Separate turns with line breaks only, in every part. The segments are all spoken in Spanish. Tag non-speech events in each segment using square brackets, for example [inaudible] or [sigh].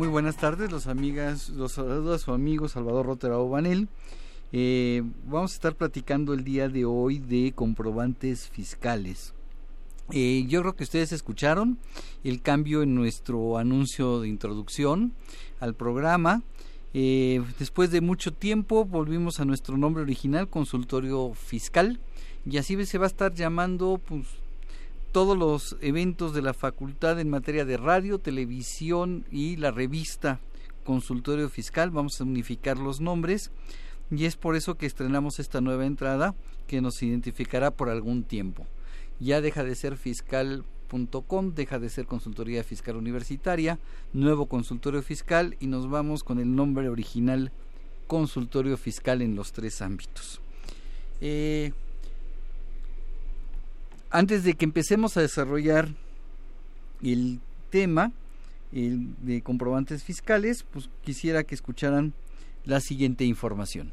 Muy buenas tardes, los amigas, los saludos a su amigo Salvador Rotera Obanel. Eh, vamos a estar platicando el día de hoy de comprobantes fiscales. Eh, yo creo que ustedes escucharon el cambio en nuestro anuncio de introducción al programa. Eh, después de mucho tiempo volvimos a nuestro nombre original, Consultorio Fiscal, y así se va a estar llamando pues, todos los eventos de la facultad en materia de radio, televisión y la revista Consultorio Fiscal. Vamos a unificar los nombres y es por eso que estrenamos esta nueva entrada que nos identificará por algún tiempo. Ya deja de ser fiscal.com, deja de ser consultoría fiscal universitaria, nuevo consultorio fiscal y nos vamos con el nombre original consultorio fiscal en los tres ámbitos. Eh, antes de que empecemos a desarrollar el tema de comprobantes fiscales, pues quisiera que escucharan la siguiente información.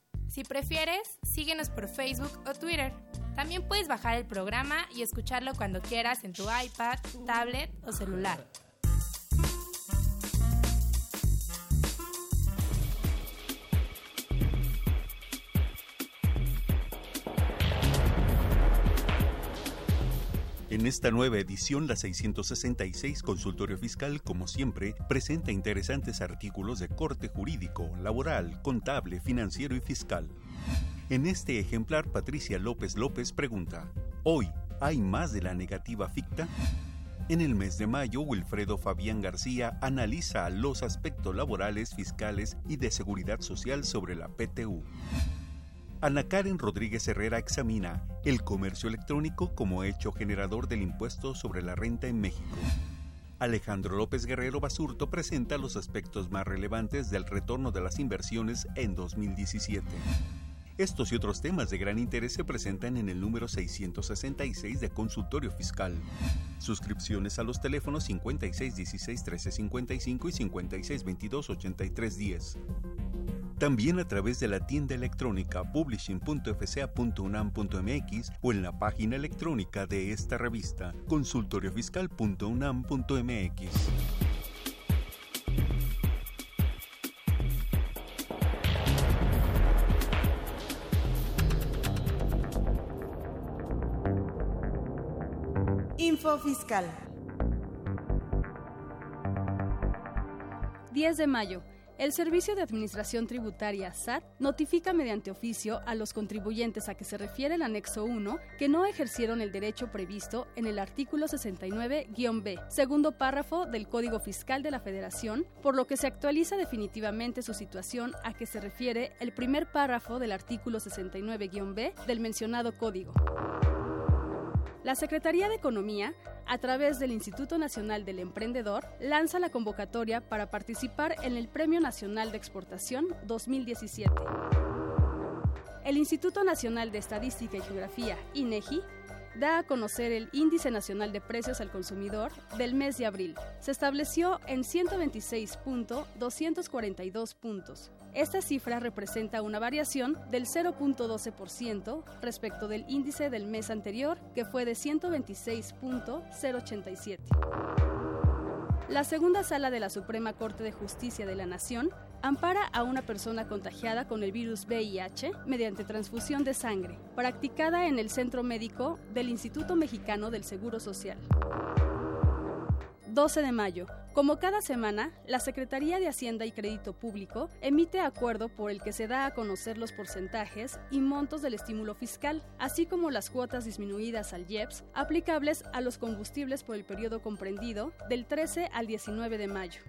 Si prefieres, síguenos por Facebook o Twitter. También puedes bajar el programa y escucharlo cuando quieras en tu iPad, tablet o celular.
En esta nueva edición, la 666 Consultorio Fiscal, como siempre, presenta interesantes artículos de corte jurídico, laboral, contable, financiero y fiscal. En este ejemplar, Patricia López López pregunta, ¿Hoy hay más de la negativa ficta? En el mes de mayo, Wilfredo Fabián García analiza los aspectos laborales, fiscales y de seguridad social sobre la PTU. Ana Karen Rodríguez Herrera examina el comercio electrónico como hecho generador del impuesto sobre la renta en México. Alejandro López Guerrero Basurto presenta los aspectos más relevantes del retorno de las inversiones en 2017. Estos y otros temas de gran interés se presentan en el número 666 de Consultorio Fiscal. Suscripciones a los teléfonos 5616-1355 y 5622-8310. También a través de la tienda electrónica publishing.fca.unam.mx o en la página electrónica de esta revista, consultoriofiscal.unam.mx.
Info Fiscal.
10 de mayo. El Servicio de Administración Tributaria SAT notifica mediante oficio a los contribuyentes a que se refiere el anexo 1 que no ejercieron el derecho previsto en el artículo 69-B, segundo párrafo del Código Fiscal de la Federación, por lo que se actualiza definitivamente su situación a que se refiere el primer párrafo del artículo 69-B del mencionado código. La Secretaría de Economía, a través del Instituto Nacional del Emprendedor, lanza la convocatoria para participar en el Premio Nacional de Exportación 2017. El Instituto Nacional de Estadística y Geografía, INEGI, da a conocer el Índice Nacional de Precios al Consumidor del mes de abril. Se estableció en 126.242 puntos. Esta cifra representa una variación del 0.12% respecto del índice del mes anterior, que fue de 126.087. La segunda sala de la Suprema Corte de Justicia de la Nación ampara a una persona contagiada con el virus VIH mediante transfusión de sangre, practicada en el Centro Médico del Instituto Mexicano del Seguro Social. 12 de mayo. Como cada semana, la Secretaría de Hacienda y Crédito Público emite acuerdo por el que se da a conocer los porcentajes y montos del estímulo fiscal, así como las cuotas disminuidas al IEPS aplicables a los combustibles por el periodo comprendido del 13 al 19 de mayo.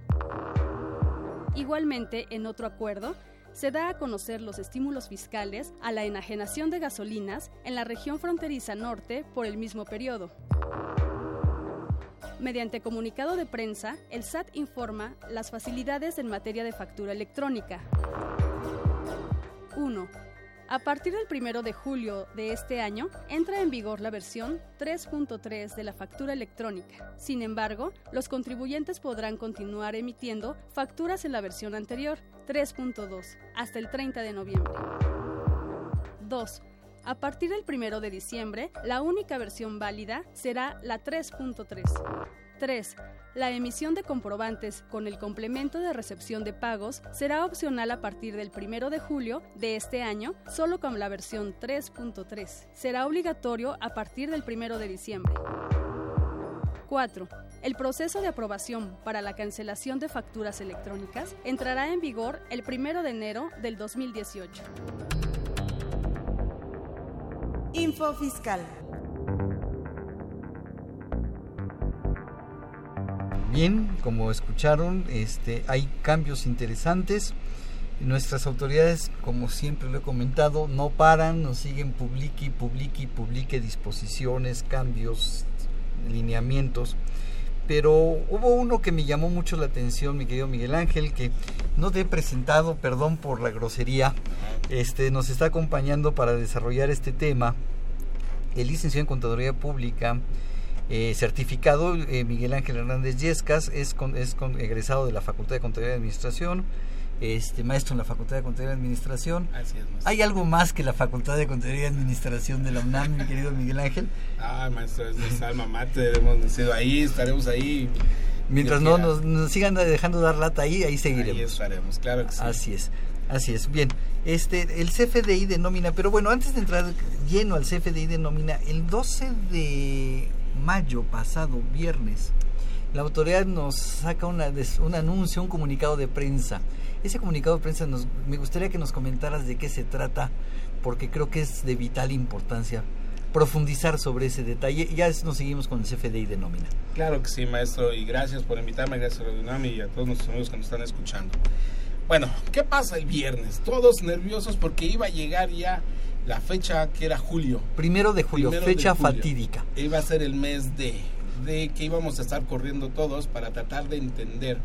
Igualmente, en otro acuerdo, se da a conocer los estímulos fiscales a la enajenación de gasolinas en la región fronteriza norte por el mismo periodo. Mediante comunicado de prensa, el SAT informa las facilidades en materia de factura electrónica. 1. A partir del 1 de julio de este año, entra en vigor la versión 3.3 de la factura electrónica. Sin embargo, los contribuyentes podrán continuar emitiendo facturas en la versión anterior, 3.2, hasta el 30 de noviembre. 2. A partir del 1 de diciembre, la única versión válida será la 3.3. 3. La emisión de comprobantes con el complemento de recepción de pagos será opcional a partir del 1 de julio de este año, solo con la versión 3.3. Será obligatorio a partir del 1 de diciembre. 4. El proceso de aprobación para la cancelación de facturas electrónicas entrará en vigor el 1 de enero del 2018.
Info Fiscal.
Bien, como escucharon, este, hay cambios interesantes. Nuestras autoridades, como siempre lo he comentado, no paran, nos siguen publique y publique y publique disposiciones, cambios, lineamientos. Pero hubo uno que me llamó mucho la atención, mi querido Miguel Ángel, que no te he presentado, perdón por la grosería, este, nos está acompañando para desarrollar este tema el licenciado en Contaduría Pública, eh, certificado eh, Miguel Ángel Hernández Yescas, es, es egresado de la Facultad de Contaduría y Administración, este, maestro en la Facultad de Contaduría y Administración.
Así es,
¿Hay algo más que la Facultad de Contaduría y Administración de la UNAM, mi querido Miguel Ángel?
Ah, maestro, es nuestra alma mater, hemos nacido ahí, estaremos ahí.
Mientras no nos, sigan dejando dar lata ahí, ahí seguiremos.
Ahí estaremos, claro que sí.
Así es. Así es, bien. Este, el CFDI denomina, pero bueno, antes de entrar lleno al CFDI denomina, el 12 de mayo pasado, viernes, la autoridad nos saca una, un anuncio, un comunicado de prensa. Ese comunicado de prensa nos, me gustaría que nos comentaras de qué se trata, porque creo que es de vital importancia profundizar sobre ese detalle. Ya nos seguimos con el CFDI de nómina.
Claro que sí, maestro, y gracias por invitarme, gracias a Radio y a todos nuestros amigos que nos están escuchando. Bueno, ¿qué pasa el viernes? Todos nerviosos porque iba a llegar ya la fecha que era julio.
Primero de julio, fecha fatídica.
Iba a ser el mes de, de que íbamos a estar corriendo todos para tratar de entender.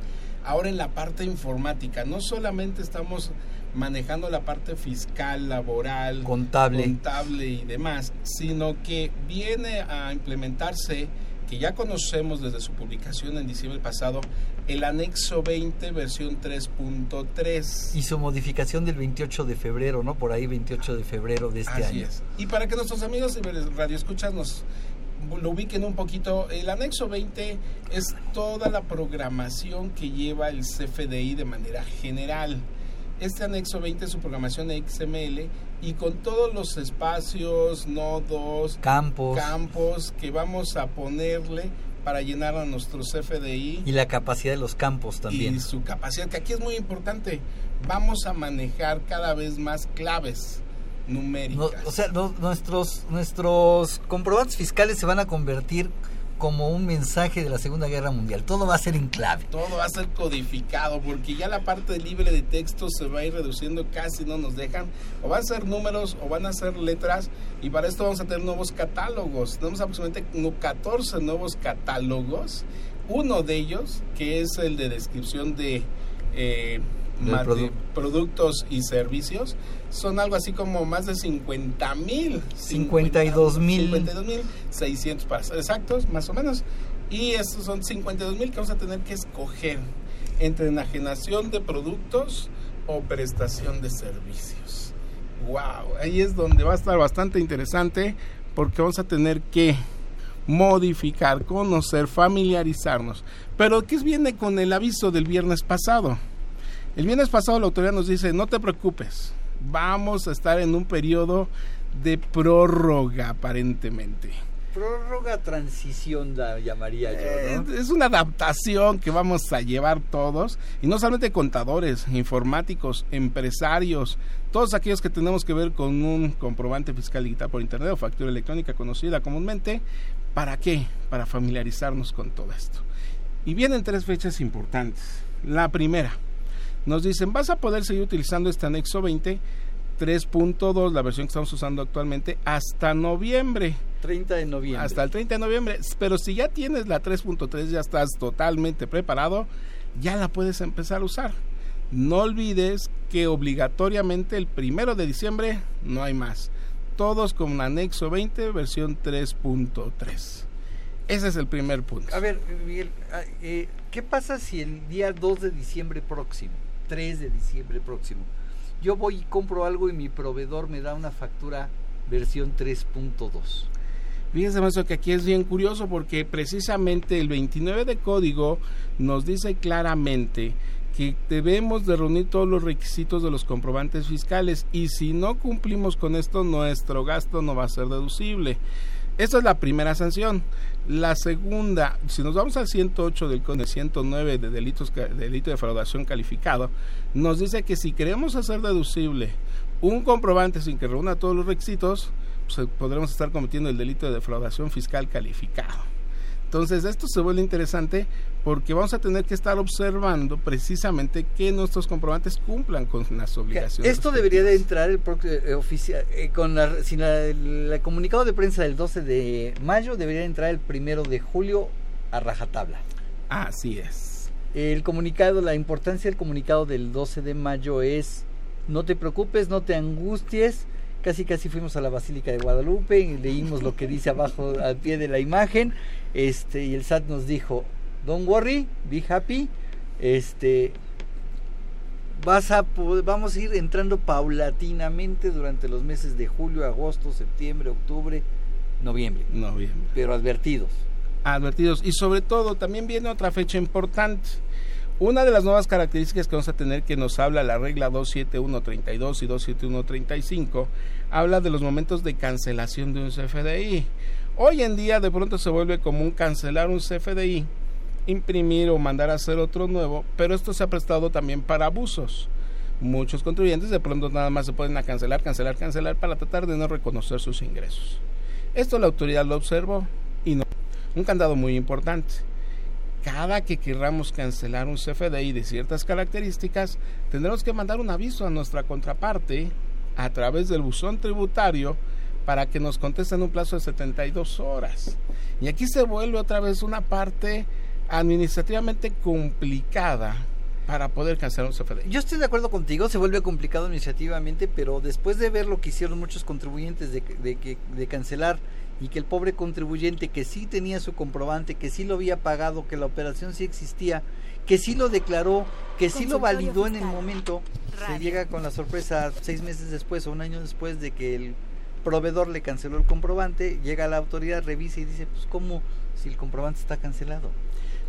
Ahora en la parte informática, no solamente estamos manejando la parte fiscal, laboral,
contable,
contable y demás, sino que viene a implementarse que ya conocemos desde su publicación en diciembre pasado, el anexo 20 versión 3.3.
Y su modificación del 28 de febrero, ¿no? Por ahí 28 de febrero de este
Así Es. Y para que nuestros amigos de Radio Escuchas nos lo ubiquen un poquito, el anexo 20 es toda la programación que lleva el CFDI de manera general. Este anexo 20 es su programación XML y con todos los espacios, nodos,
campos,
campos que vamos a ponerle para llenar a nuestro CFDI.
Y la capacidad de los campos también.
Y su capacidad, que aquí es muy importante. Vamos a manejar cada vez más claves numéricas.
o sea, nuestros, nuestros comprobantes fiscales se van a convertir como un mensaje de la Segunda Guerra Mundial. Todo va a ser en clave.
Todo va a ser codificado, porque ya la parte libre de texto se va a ir reduciendo, casi no nos dejan. O van a ser números o van a ser letras, y para esto vamos a tener nuevos catálogos. Tenemos aproximadamente 14 nuevos catálogos. Uno de ellos, que es el de descripción de... Eh, productos y servicios son algo así como más de 50 mil
52 mil
52 mil 600 para exactos más o menos y estos son 52 mil que vamos a tener que escoger entre enajenación de productos o prestación de servicios wow ahí es donde va a estar bastante interesante porque vamos a tener que modificar, conocer, familiarizarnos. Pero ¿qué viene con el aviso del viernes pasado? El viernes pasado la autoridad nos dice, no te preocupes, vamos a estar en un periodo de prórroga aparentemente.
Prórroga transición la llamaría yo, ¿no?
Eh, es una adaptación que vamos a llevar todos, y no solamente contadores, informáticos, empresarios, todos aquellos que tenemos que ver con un comprobante fiscal digital por internet o factura electrónica conocida comúnmente. ¿Para qué? Para familiarizarnos con todo esto. Y vienen tres fechas importantes. La primera, nos dicen, vas a poder seguir utilizando este anexo 20 3.2, la versión que estamos usando actualmente, hasta noviembre.
30 de noviembre.
Hasta el 30 de noviembre. Pero si ya tienes la 3.3, ya estás totalmente preparado, ya la puedes empezar a usar. No olvides que obligatoriamente el primero de diciembre no hay más. Todos con anexo 20, versión 3.3. Ese es el primer punto.
A ver, Miguel, ah, eh, ¿qué pasa si el día 2 de diciembre próximo, 3 de diciembre próximo, yo voy y compro algo y mi proveedor me da una factura versión 3.2.
Fíjense, maestro, que aquí es bien curioso porque precisamente el 29 de código nos dice claramente que debemos de reunir todos los requisitos de los comprobantes fiscales y si no cumplimos con esto, nuestro gasto no va a ser deducible. Esta es la primera sanción. La segunda, si nos vamos al 108 del CONE 109 de delitos delito de defraudación calificado, nos dice que si queremos hacer deducible un comprobante sin que reúna todos los requisitos, pues, podremos estar cometiendo el delito de defraudación fiscal calificado. Entonces, esto se vuelve interesante porque vamos a tener que estar observando precisamente que nuestros comprobantes cumplan con las obligaciones.
Esto debería de entrar el eh, oficial eh, con la, sin el comunicado de prensa del 12 de mayo debería entrar el primero de julio a rajatabla.
Así es.
El comunicado, la importancia del comunicado del 12 de mayo es no te preocupes, no te angusties. Casi casi fuimos a la Basílica de Guadalupe y leímos lo que dice abajo al pie de la imagen. Este, y el SAT nos dijo, don't worry, be happy. Este, vas a vamos a ir entrando paulatinamente durante los meses de julio, agosto, septiembre, octubre, noviembre.
Noviembre.
Pero advertidos.
Advertidos. Y sobre todo, también viene otra fecha importante. Una de las nuevas características que vamos a tener que nos habla la regla 27132 y 27135 habla de los momentos de cancelación de un CFDI. Hoy en día de pronto se vuelve común cancelar un CFDI, imprimir o mandar a hacer otro nuevo, pero esto se ha prestado también para abusos. Muchos contribuyentes de pronto nada más se pueden cancelar, cancelar, cancelar para tratar de no reconocer sus ingresos. Esto la autoridad lo observó y no. Un candado muy importante. Cada que querramos cancelar un CFDI de ciertas características, tendremos que mandar un aviso a nuestra contraparte a través del buzón tributario para que nos contesten un plazo de 72 horas. Y aquí se vuelve otra vez una parte administrativamente complicada para poder cancelar un CFDI.
Yo estoy de acuerdo contigo, se vuelve complicado administrativamente, pero después de ver lo que hicieron muchos contribuyentes de, de, de cancelar y que el pobre contribuyente que sí tenía su comprobante, que sí lo había pagado, que la operación sí existía, que sí lo declaró, que sí lo validó en el momento, se llega con la sorpresa seis meses después o un año después de que el proveedor le canceló el comprobante, llega la autoridad, revisa y dice, pues ¿cómo si el comprobante está cancelado?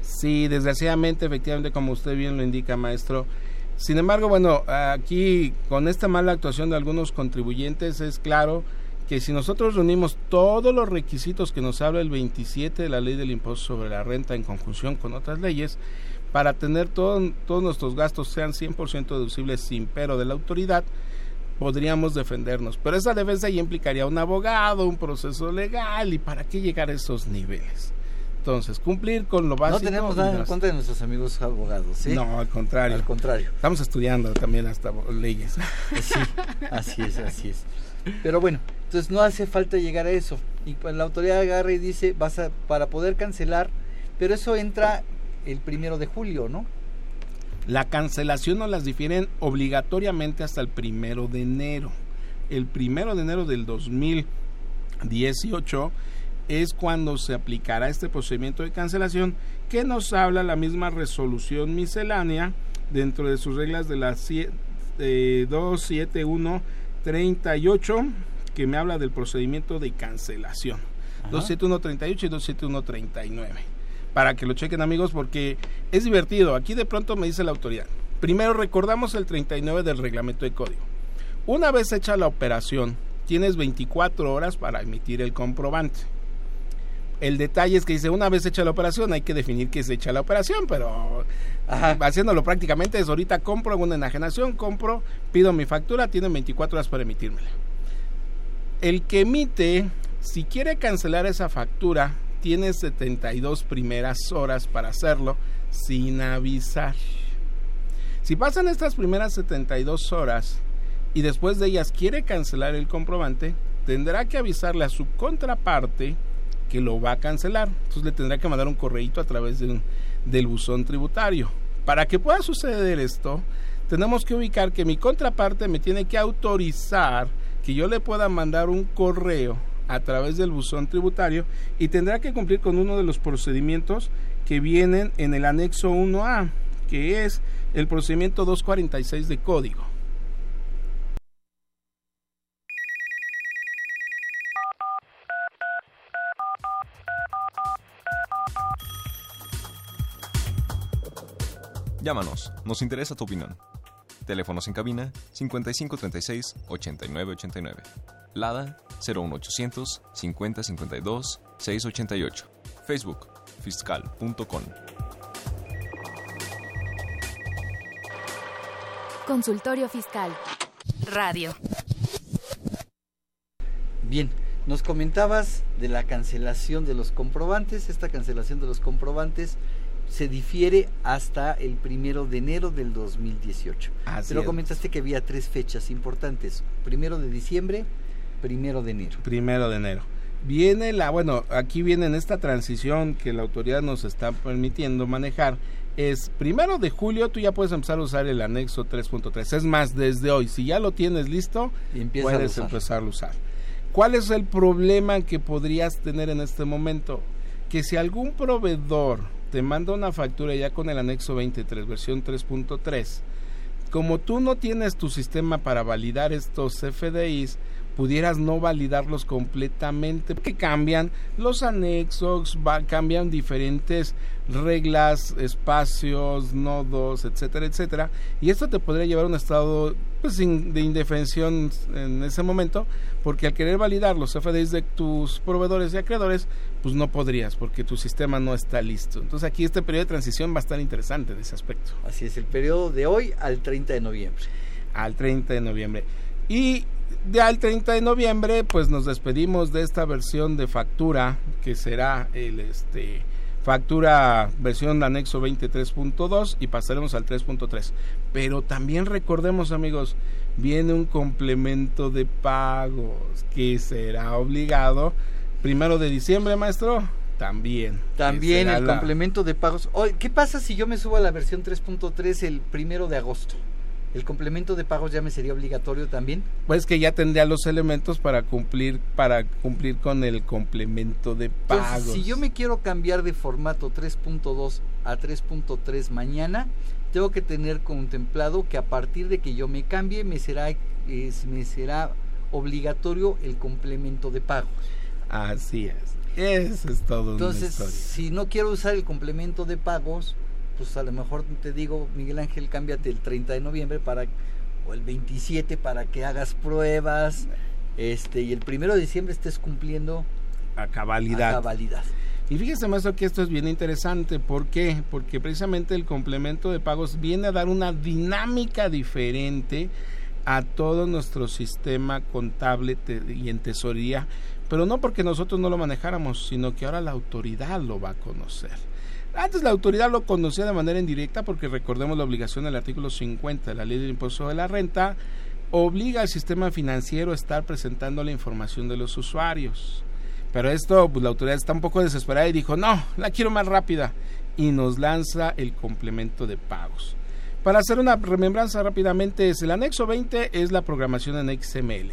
Sí, desgraciadamente, efectivamente, como usted bien lo indica, maestro. Sin embargo, bueno, aquí con esta mala actuación de algunos contribuyentes es claro que si nosotros reunimos todos los requisitos que nos habla el 27 de la ley del impuesto sobre la renta en conjunción con otras leyes, para tener todo, todos nuestros gastos sean 100% deducibles sin pero de la autoridad, podríamos defendernos. Pero esa defensa ya implicaría un abogado, un proceso legal y para qué llegar a esos niveles. Entonces, cumplir con lo básico.
No tenemos nada en contra de nuestros amigos abogados, ¿sí?
No, al contrario.
Al contrario.
Estamos estudiando también hasta leyes. [laughs]
Sí, así es, así es. Pero bueno, entonces no hace falta llegar a eso. Y pues la autoridad agarra y dice, vas a, para poder cancelar, pero eso entra el primero de julio, ¿no?
La cancelación no las difieren obligatoriamente hasta el primero de enero. El primero de enero del 2018 es cuando se aplicará este procedimiento de cancelación que nos habla la misma resolución miscelánea dentro de sus reglas de la 27138 que me habla del procedimiento de cancelación. 27138 y 27139 para que lo chequen amigos porque es divertido. Aquí de pronto me dice la autoridad, Primero recordamos el 39 del reglamento de código. Una vez hecha la operación, tienes 24 horas para emitir el comprobante. El detalle es que dice, una vez hecha la operación, hay que definir que se echa la operación, pero haciéndolo prácticamente es ahorita compro una enajenación, compro, pido mi factura, tienen 24 horas para emitírmela. El que emite, si quiere cancelar esa factura, tiene 72 primeras horas para hacerlo sin avisar. Si pasan estas primeras 72 horas y después de ellas quiere cancelar el comprobante, tendrá que avisarle a su contraparte que lo va a cancelar. Entonces le tendrá que mandar un correíto a través del buzón tributario. Para que pueda suceder esto, tenemos que ubicar que mi contraparte me tiene que autorizar que yo le pueda mandar un correo a través del buzón tributario y tendrá que cumplir con uno de los procedimientos que vienen en el anexo 1A, que es el procedimiento 246 de código.
Llámanos, nos interesa tu opinión. Teléfonos en cabina 5536 8989. Lada 01800 5052 688. Facebook fiscal.com.
Consultorio Fiscal. Radio.
Bien, nos comentabas de la cancelación de los comprobantes. Esta cancelación de los comprobantes se difiere hasta el primero de enero del 2018. Pero comentaste que había tres fechas importantes: primero de diciembre, primero de enero.
Primero de enero. Viene la, bueno, aquí viene en esta transición que la autoridad nos está permitiendo manejar. Es primero de julio, tú ya puedes empezar a usar el anexo 3.3. Es más, desde hoy, si ya lo tienes listo, puedes empezar a usar. ¿Cuál es el problema que podrías tener en este momento? Que si algún proveedor te manda una factura ya con el anexo 23, versión 3.3, como tú no tienes tu sistema para validar estos FDIs, pudieras no validarlos completamente, porque cambian los anexos, cambian diferentes reglas, espacios, nodos, etcétera, etcétera, y esto te podría llevar a un estado pues, de indefensión en ese momento, porque al querer validar los FDIs de tus proveedores y acreedores, pues no podrías, porque tu sistema no está listo. Entonces aquí este periodo de transición va a estar interesante de ese aspecto.
Así es, el periodo de hoy al 30 de noviembre.
Al 30 de noviembre. Y de al 30 de noviembre, pues nos despedimos de esta versión de factura que será el este factura versión anexo 23.2 y pasaremos al 3.3. Pero también recordemos, amigos, viene un complemento de pagos que será obligado primero de diciembre, maestro. También.
También el complemento de pagos. ¿Qué pasa si yo me subo a la versión 3.3 el primero de agosto? ¿El complemento de pagos ya me sería obligatorio también?
Pues que ya tendría los elementos para cumplir para cumplir con el complemento de pagos.
si yo me quiero cambiar de formato 3.2 a 3.3 mañana, tengo que tener contemplado que a partir de que yo me cambie me será me será obligatorio el complemento de pagos.
Así es. Eso es todo.
Entonces, si no quiero usar el complemento de pagos, pues a lo mejor te digo, Miguel Ángel, cámbiate el 30 de noviembre para o el 27 para que hagas pruebas, este y el primero de diciembre estés cumpliendo
a cabalidad.
A cabalidad.
Y fíjese, maestro, que esto es bien interesante. ¿Por qué? Porque precisamente el complemento de pagos viene a dar una dinámica diferente a todo nuestro sistema contable y en tesorería, pero no porque nosotros no lo manejáramos, sino que ahora la autoridad lo va a conocer. Antes la autoridad lo conocía de manera indirecta porque recordemos la obligación del artículo 50 de la ley del impuesto de la renta obliga al sistema financiero a estar presentando la información de los usuarios. Pero esto, pues la autoridad está un poco desesperada y dijo, no, la quiero más rápida. Y nos lanza el complemento de pagos. Para hacer una remembranza rápidamente, es el anexo 20 es la programación en XML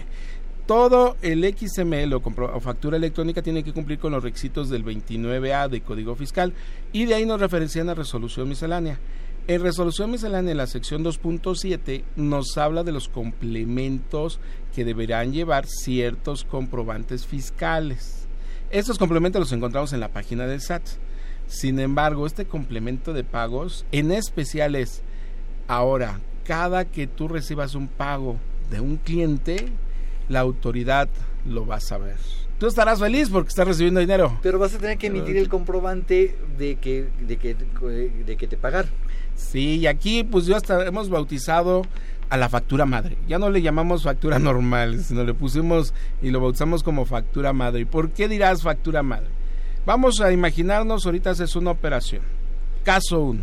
todo el XML o, factura electrónica tiene que cumplir con los requisitos del 29A de Código Fiscal y de ahí nos referencian a resolución miscelánea. En resolución miscelánea, en la sección 2.7, nos habla de los complementos que deberán llevar ciertos comprobantes fiscales. Estos complementos los encontramos en la página del SAT. Sin embargo, este complemento de pagos en especial es Ahora, cada que tú recibas un pago de un cliente, la autoridad lo va a saber. Tú estarás feliz porque estás recibiendo dinero.
Pero vas a tener que emitir el comprobante de que, de que, de que te pagar.
Sí, y aquí pues ya hasta hemos bautizado a la factura madre. Ya no le llamamos factura normal, sino le pusimos y lo bautizamos como factura madre. ¿Y por qué dirás factura madre? Vamos a imaginarnos, ahorita haces una operación. Caso 1.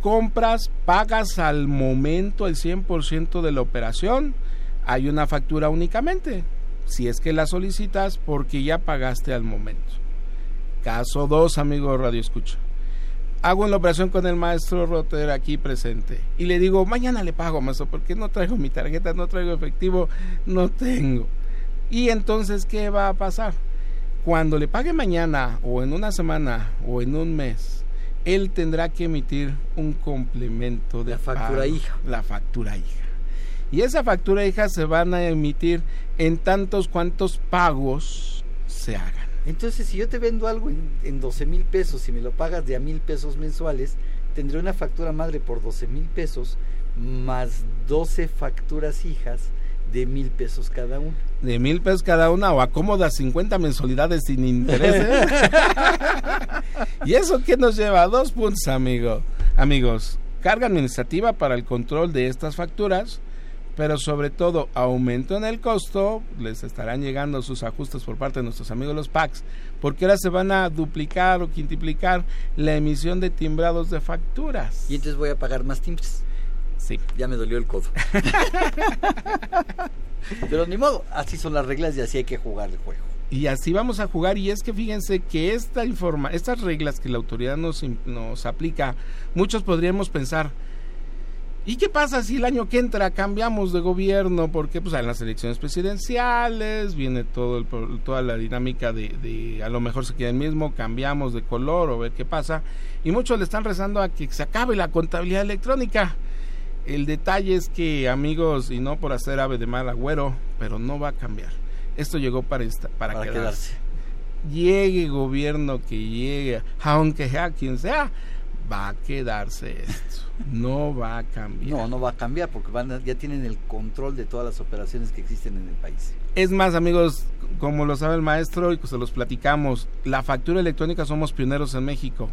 Compras, pagas al momento el 100% de la operación, hay una factura únicamente, si es que la solicitas porque ya pagaste al momento. Caso 2, amigo Radio Escucha hago la operación con el maestro Rotter aquí presente y le digo, mañana le pago, maestro, porque no traigo mi tarjeta, no traigo efectivo, no tengo. Y entonces, ¿qué va a pasar? Cuando le pague mañana o en una semana o en un mes, él tendrá que emitir un complemento de
la factura hija.
La factura hija. Y esa factura hija se van a emitir en tantos cuantos pagos se hagan.
Entonces, si yo te vendo algo en, 12 mil pesos y me lo pagas de a mil pesos mensuales, tendré una factura madre por 12 mil pesos más 12 facturas hijas de mil pesos cada una.
De mil pesos cada una o acomoda 50 mensualidades sin interés. [laughs] [laughs] ¿Y eso qué nos lleva? Dos puntos, amigo. Amigos, carga administrativa para el control de estas facturas pero sobre todo aumento en el costo, les estarán llegando sus ajustes por parte de nuestros amigos los PACs, porque ahora se van a duplicar o quintuplicar la emisión de timbrados de facturas.
Y entonces voy a pagar más timbres.
Sí.
Ya me dolió el codo. [laughs] pero ni modo, así son las reglas y así hay que jugar el juego.
Y así vamos a jugar y es que fíjense que esta informa, estas reglas que la autoridad nos, nos aplica, muchos podríamos pensar, ¿Y qué pasa si el año que entra cambiamos de gobierno? Porque pues hay las elecciones presidenciales, viene todo toda la dinámica de, a lo mejor se queda el mismo, cambiamos de color o ver qué pasa. Y muchos le están rezando a que se acabe la contabilidad electrónica. El detalle es que, amigos, y no por hacer ave de mal agüero, pero no va a cambiar. Esto llegó para, esta, para, quedarse. quedarse. Llegue gobierno que llegue, aunque sea quien sea, va a quedarse esto. No va a cambiar.
No, no va a cambiar porque van ya tienen el control de todas las operaciones que existen en el país.
Es más, amigos, como lo sabe el maestro y se los platicamos, la factura electrónica somos pioneros en México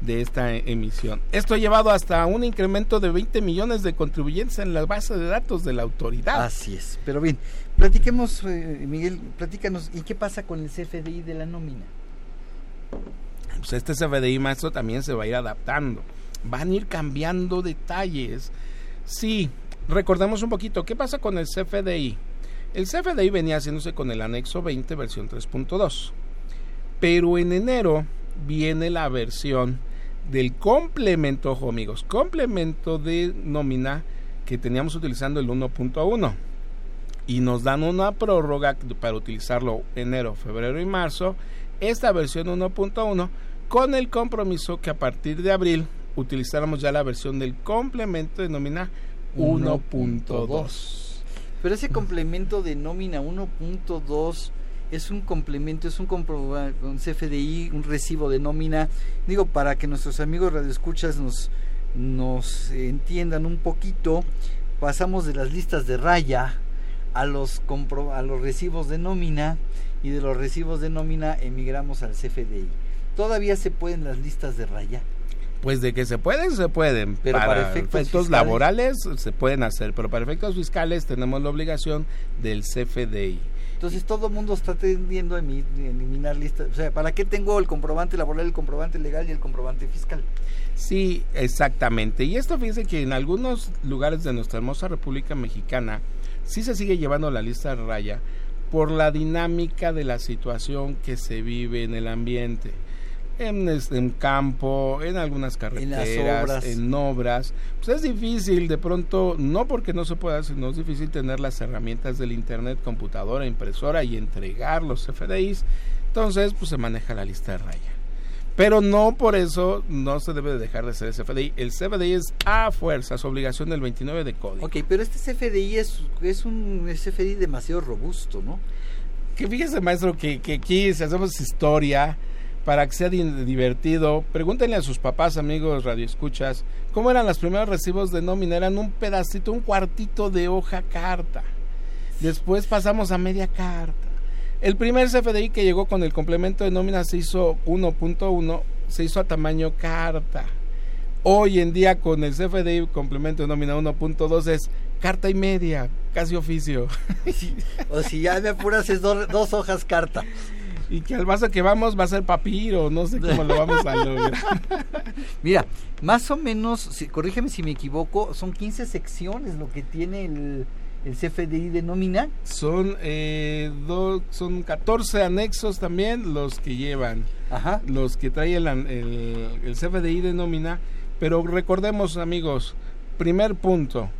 de esta emisión. Esto ha llevado hasta un incremento de 20 millones de contribuyentes en la base de datos de la autoridad.
Así es. Pero bien, platiquemos, eh, Miguel, platícanos, ¿y qué pasa con el CFDI de la nómina?
Pues este CFDI maestro también se va a ir adaptando. Van a ir cambiando detalles. Sí, recordemos un poquito, ¿qué pasa con el CFDI? El CFDI venía haciéndose con el anexo 20 versión 3.2. Pero en enero viene la versión del complemento, ojo amigos, complemento de nómina que teníamos utilizando el 1.1 y nos dan una prórroga para utilizarlo enero, febrero y marzo. Esta versión 1.1 con el compromiso que a partir de abril utilizáramos ya la versión del complemento de nómina 1.2.
Pero ese complemento de nómina 1.2 es un complemento, es un, un CFDI, un recibo de nómina, digo, para que nuestros amigos radioescuchas nos, nos entiendan un poquito, pasamos de las listas de raya a los, a los recibos de nómina y de los recibos de nómina emigramos al CFDI todavía se pueden las listas de raya.
Pues de que se pueden, se pueden. Pero para, efectos, laborales se pueden hacer, pero para efectos fiscales tenemos la obligación del CFDI.
Entonces todo el mundo está tendiendo a eliminar listas. O sea, ¿para qué tengo el comprobante laboral, el comprobante legal y el comprobante fiscal?
Sí, exactamente. Y esto fíjense que en algunos lugares de nuestra hermosa República Mexicana sí se sigue llevando la lista de raya por la dinámica de la situación que se vive en el ambiente en, en campo, en algunas carreteras, en, obras. Pues es difícil de pronto, no porque no se pueda, sino es difícil tener las herramientas del Internet, computadora, impresora y entregar los FDIs. Entonces, pues se maneja la lista de raya. Pero no por eso no se debe dejar de ser ese CFDI. El CFDI es a fuerza, su obligación del 29 de código.
Ok, pero este CFDI es, es un CFDI demasiado robusto, ¿no?
Que fíjese, maestro, que, que aquí si hacemos historia, para que sea divertido. Pregúntenle a sus papás, amigos radioescuchas, cómo eran los primeros recibos de nómina. Eran un pedacito, un cuartito de hoja carta. Después pasamos a media carta. El primer CFDI que llegó con el complemento de nómina se hizo 1.1, se hizo a tamaño carta. Hoy en día con el CFDI complemento de nómina 1.2 es carta y media, casi oficio. [laughs]
o si ya me apuras es dos hojas carta
y que al vaso que vamos va a ser papiro, no sé cómo lo vamos a lograr. [laughs]
Mira, más o menos, si, corrígeme si me equivoco, son 15 secciones lo que tiene el, el CFDI de nómina.
Son, eh, son 14 anexos también los que llevan, Ajá. los que trae el, el, el CFDI de nómina, pero recordemos amigos, primer punto,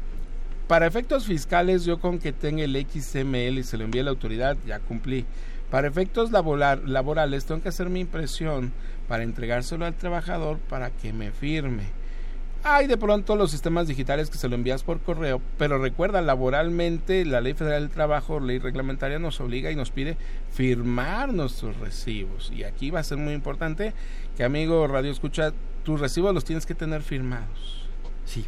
para efectos fiscales yo con que tenga el XML y se lo envíe a la autoridad ya cumplí para efectos laborales tengo que hacer mi impresión para entregárselo al trabajador para que me firme. Hay de pronto los sistemas digitales que se lo envías por correo, pero recuerda, laboralmente la Ley Federal del Trabajo, ley reglamentaria, nos obliga y nos pide firmar nuestros recibos. Y aquí va a ser muy importante que, amigo Radio Escucha, tus recibos los tienes que tener firmados.
Sí.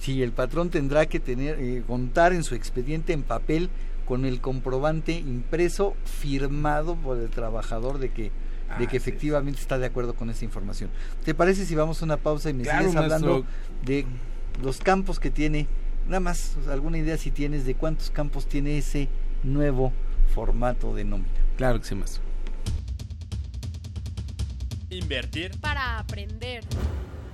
Sí, el patrón tendrá que tener, eh, contar en su expediente en papel con el comprobante impreso firmado por el trabajador de que de que efectivamente está de acuerdo con esa información. ¿Te parece si vamos a una pausa y me sigues hablando de los campos que tiene? Nada más, alguna idea si tienes de cuántos campos tiene ese nuevo formato de nómina.
Claro que sí, maestro.
Invertir
para aprender.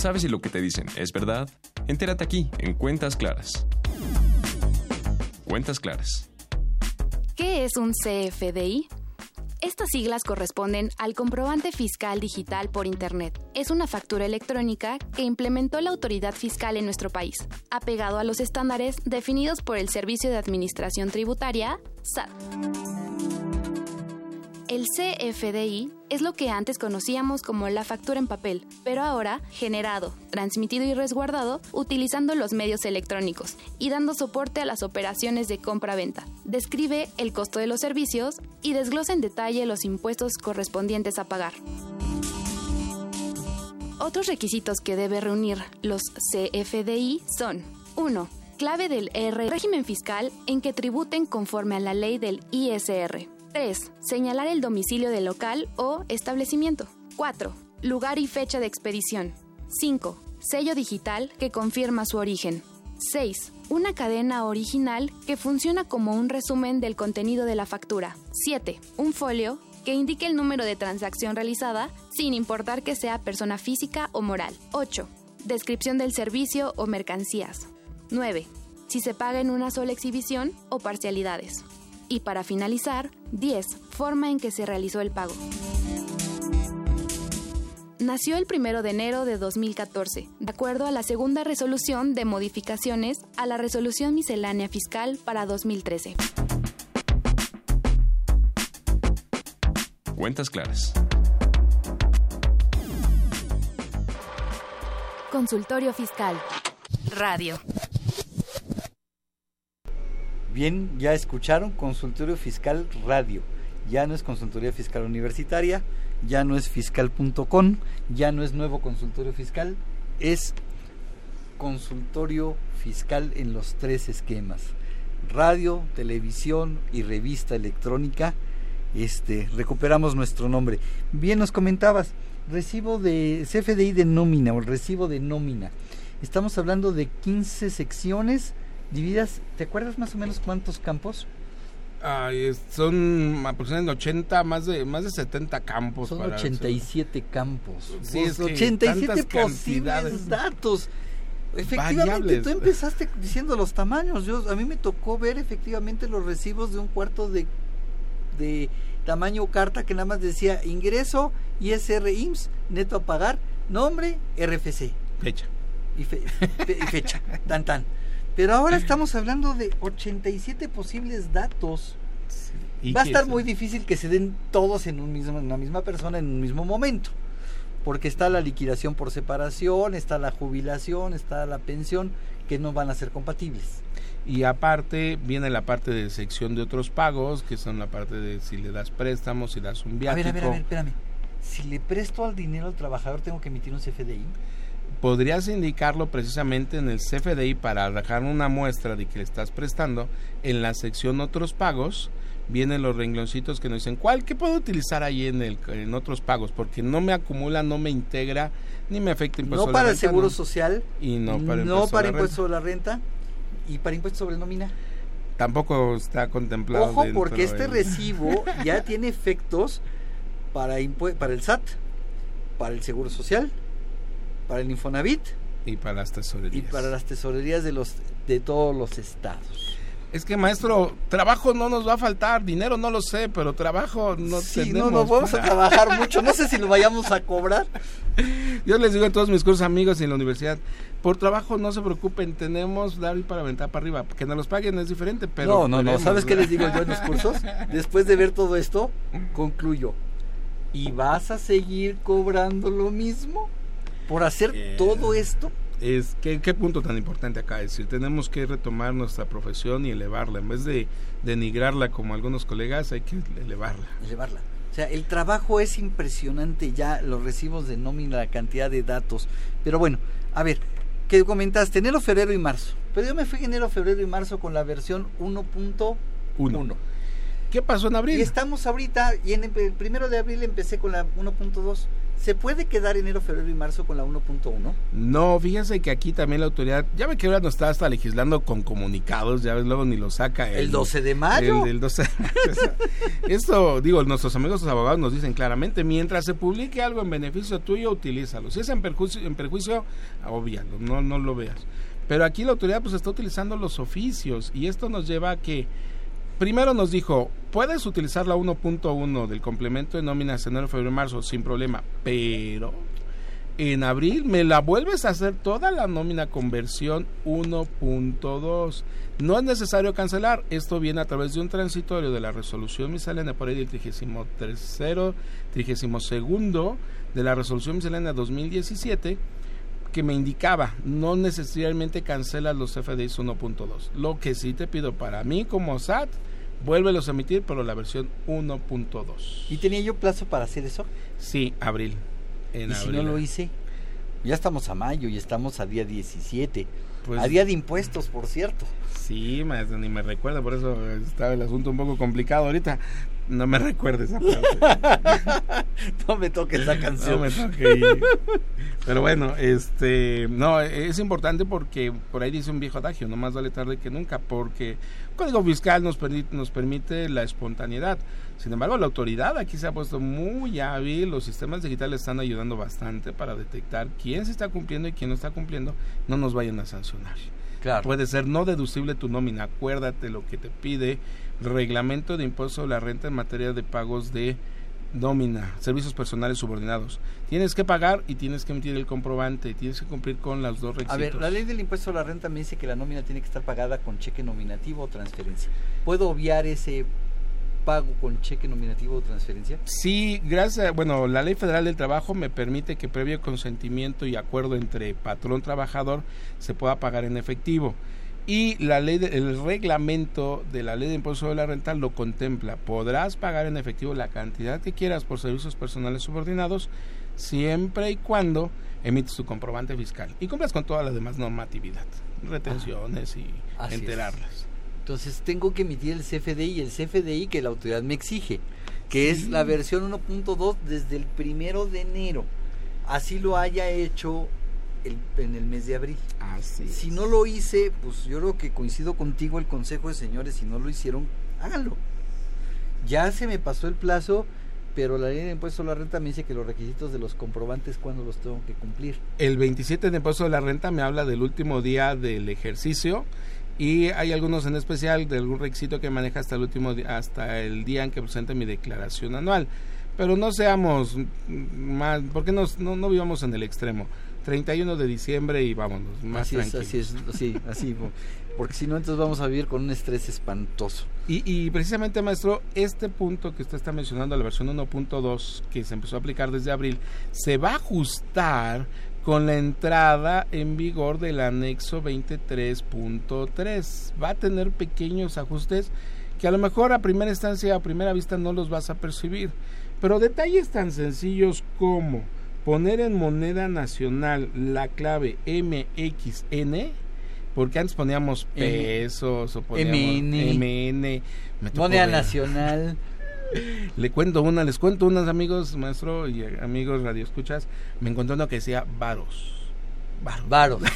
¿Sabes si lo que te dicen es verdad? Entérate aquí, en Cuentas Claras. Cuentas Claras.
¿Qué es un CFDI? Estas siglas corresponden al comprobante fiscal digital por Internet. Es una factura electrónica que implementó la autoridad fiscal en nuestro país, apegado a los estándares definidos por el Servicio de Administración Tributaria, SAT. El CFDI es lo que antes conocíamos como la factura en papel, pero ahora generado, transmitido y resguardado utilizando los medios electrónicos y dando soporte a las operaciones de compra-venta. Describe el costo de los servicios y desglosa en detalle los impuestos correspondientes a pagar. Otros requisitos que debe reunir los CFDI son 1. Clave del R régimen fiscal en que tributen conforme a la ley del ISR. 3. Señalar el domicilio del local o establecimiento. 4. Lugar y fecha de expedición. 5. Sello digital que confirma su origen. 6. Una cadena original que funciona como un resumen del contenido de la factura. 7. Un folio que indique el número de transacción realizada sin importar que sea persona física o moral. 8. Descripción del servicio o mercancías. 9. Si se paga en una sola exhibición o parcialidades. Y para finalizar, 10. Forma en que se realizó el pago. Nació el 1 de enero de 2014, de acuerdo a la segunda resolución de modificaciones a la resolución miscelánea fiscal para 2013.
Cuentas claras.
Consultorio Fiscal. Radio.
Bien, ya escucharon, Consultorio Fiscal Radio. Ya no es Consultoría Fiscal Universitaria, ya no es fiscal.com, ya no es nuevo consultorio fiscal, es consultorio fiscal en los tres esquemas. Radio, televisión y revista electrónica. Este, recuperamos nuestro nombre. Bien nos comentabas, recibo de CFDI de nómina o recibo de nómina. Estamos hablando de 15 secciones dividas, ¿te acuerdas más o menos cuántos campos?
Ay, es- son aproximadamente 80, más de más de 70 campos.
Son
para-
87 campos.
Sí, es que
87
tantas
posibles datos. Efectivamente,
Variables.
tú empezaste diciendo los tamaños. Yo, a mí me tocó ver efectivamente los recibos de un cuarto de, de tamaño carta que nada más decía ingreso, ISR IMSS, neto a pagar, nombre, RFC
Fecha.
y, fe- fe- y fecha. Tan tan. Pero ahora estamos hablando de 87 posibles datos.
Y
Va a estar muy difícil que se den todos en, un mismo, en una misma persona en un mismo momento. Porque está la liquidación por separación, está la jubilación, está la pensión, que no van a ser compatibles.
Y aparte viene la parte de sección de otros pagos, que son la parte de si le das préstamos, si das un
A
viático.
ver, a ver, a ver, espérame. Si le presto al dinero al trabajador, tengo que emitir un CFDI.
Podrías indicarlo precisamente en el CFDI para dejar una muestra de que le estás prestando. En la sección otros pagos vienen los rengloncitos que nos dicen cuál que puedo utilizar ahí en el en otros pagos porque no me acumula, no me integra ni me afecta impuesto
No para el seguro
no.
social,
y no para
no
impuesto a
para
la
impuesto
renta.
sobre la renta y para impuesto sobre nómina.
Tampoco está contemplado.
Ojo, porque este recibo [laughs] ya tiene efectos para, para el SAT, para el Seguro Social, para el Infonavit
y para las tesorerías.
y para las tesorerías de los de todos los estados.
Es que maestro, trabajo no nos va a faltar, dinero no lo sé, pero trabajo no
Sí,
tenemos.
no nos vamos a trabajar [laughs] mucho, no sé si lo vayamos a cobrar.
Yo les digo a todos mis cursos amigos en la universidad, por trabajo no se preocupen, tenemos dar y para aventar para arriba, que nos los paguen es diferente, pero
no, no, no, ¿sabes qué les digo yo en los cursos? [laughs] Después de ver todo esto, concluyo. ¿Y vas a seguir cobrando lo mismo por hacer
Eh,
todo esto?
Es que qué punto tan importante acá es decir, tenemos que retomar nuestra profesión y elevarla en vez de denigrarla como algunos colegas, hay que elevarla.
Elevarla. O sea, el trabajo es impresionante ya, los recibos de nómina, la cantidad de datos. Pero bueno, a ver, que comentaste enero, febrero y marzo. Pero yo me fui enero, febrero y marzo con la versión 1.1.
Uno. ¿Qué pasó en abril?
Y estamos ahorita, y en el primero de abril empecé con la 1.2. ¿Se puede quedar enero, febrero y marzo con la 1.1?
No, fíjense que aquí también la autoridad, ya ve que ahora nos está hasta legislando con comunicados, ya ves, luego ni lo saca.
El 12 de mayo.
El, del 12 de mayo. [laughs] Esto, digo, nuestros amigos los abogados nos dicen claramente, mientras se publique algo en beneficio tuyo, utilízalo. Si es en perjuicio, en perjuicio obvialo, no, no lo veas. Pero aquí la autoridad pues está utilizando los oficios y esto nos lleva a que Primero nos dijo, puedes utilizar la 1.1 del complemento de nóminas enero, febrero marzo sin problema, pero en abril me la vuelves a hacer toda la nómina con versión 1.2. No es necesario cancelar, esto viene a través de un transitorio de la resolución miscelánea por ahí del 33, 32 de la resolución miscelánea 2017 que me indicaba, no necesariamente cancelas los FDIs 1.2. Lo que sí te pido para mí como SAT, vuélvelos a emitir, pero la versión 1.2.
¿Y tenía yo plazo para hacer eso?
Sí, abril. En
¿Y si
abril.
no lo hice? Ya estamos a mayo y estamos a día 17.
Pues-
a día de impuestos, por cierto.
Sí, maestro, ni me recuerda, por eso estaba el asunto un poco complicado ahorita. No me recuerdes esa parte.
no me toques esa canción.
No me toque. Pero bueno, este, no, es importante porque por ahí dice un viejo adagio, no más vale tarde que nunca, porque el Código Fiscal nos permite, nos permite la espontaneidad. Sin embargo, la autoridad aquí se ha puesto muy hábil, los sistemas digitales están ayudando bastante para detectar quién se está cumpliendo y quién no está cumpliendo, no nos vayan a sancionar.
Claro.
Puede ser no deducible tu nómina, acuérdate lo que te pide reglamento de impuesto sobre la renta en materia de pagos de nómina, servicios personales subordinados. Tienes que pagar y tienes que emitir el comprobante, tienes que cumplir con los dos requisitos.
A ver, la ley del impuesto a la renta me dice que la nómina tiene que estar pagada con cheque nominativo o transferencia. ¿Puedo obviar ese pago con cheque nominativo o transferencia?
Sí, gracias. Bueno, la Ley Federal del Trabajo me permite que previo consentimiento y acuerdo entre patrón trabajador se pueda pagar en efectivo. Y la ley de- el reglamento de la ley de impuesto sobre la renta lo contempla. Podrás pagar en efectivo la cantidad que quieras por servicios personales subordinados siempre y cuando emites tu comprobante fiscal y cumplas con toda la demás normatividad, retenciones y
Así es. Entonces tengo que emitir el CFDI el CFDI que la autoridad me exige, que es la versión 1.2 desde el primero de enero. Así lo haya hecho el- en el mes de abril.
Así
Si no lo hice, pues yo creo que coincido contigo el consejo de señores, si no lo hicieron, háganlo. ya se me pasó el plazo, pero la ley de impuesto a la renta me dice que los requisitos de los comprobantes, ¿cuándo los tengo que cumplir?
El 27 de impuesto de la renta me habla del último día del ejercicio y hay algunos en especial de algún requisito que maneja hasta el último día, hasta el día en que presente mi declaración anual. Pero no seamos más, porque no, no, vivamos en el extremo. 31 de diciembre y vámonos, más
así
tranquilos.
así es, sí, así, porque si no entonces vamos a vivir con un estrés espantoso.
Y, y, precisamente, maestro, este punto que usted está mencionando, la versión 1.2, que se empezó a aplicar desde abril, se va a ajustar con la entrada en vigor del anexo 23.3. Va a tener pequeños ajustes que a lo mejor a primera instancia, a primera vista no los vas a percibir. Pero detalles tan sencillos como poner en moneda nacional la clave MXN, porque antes poníamos pesos o poníamos MN,
moneda nacional. [laughs]
Le cuento una, les cuento unas amigos, maestro y amigos radioescuchas, me encontré uno que decía varos.
Varos. [laughs]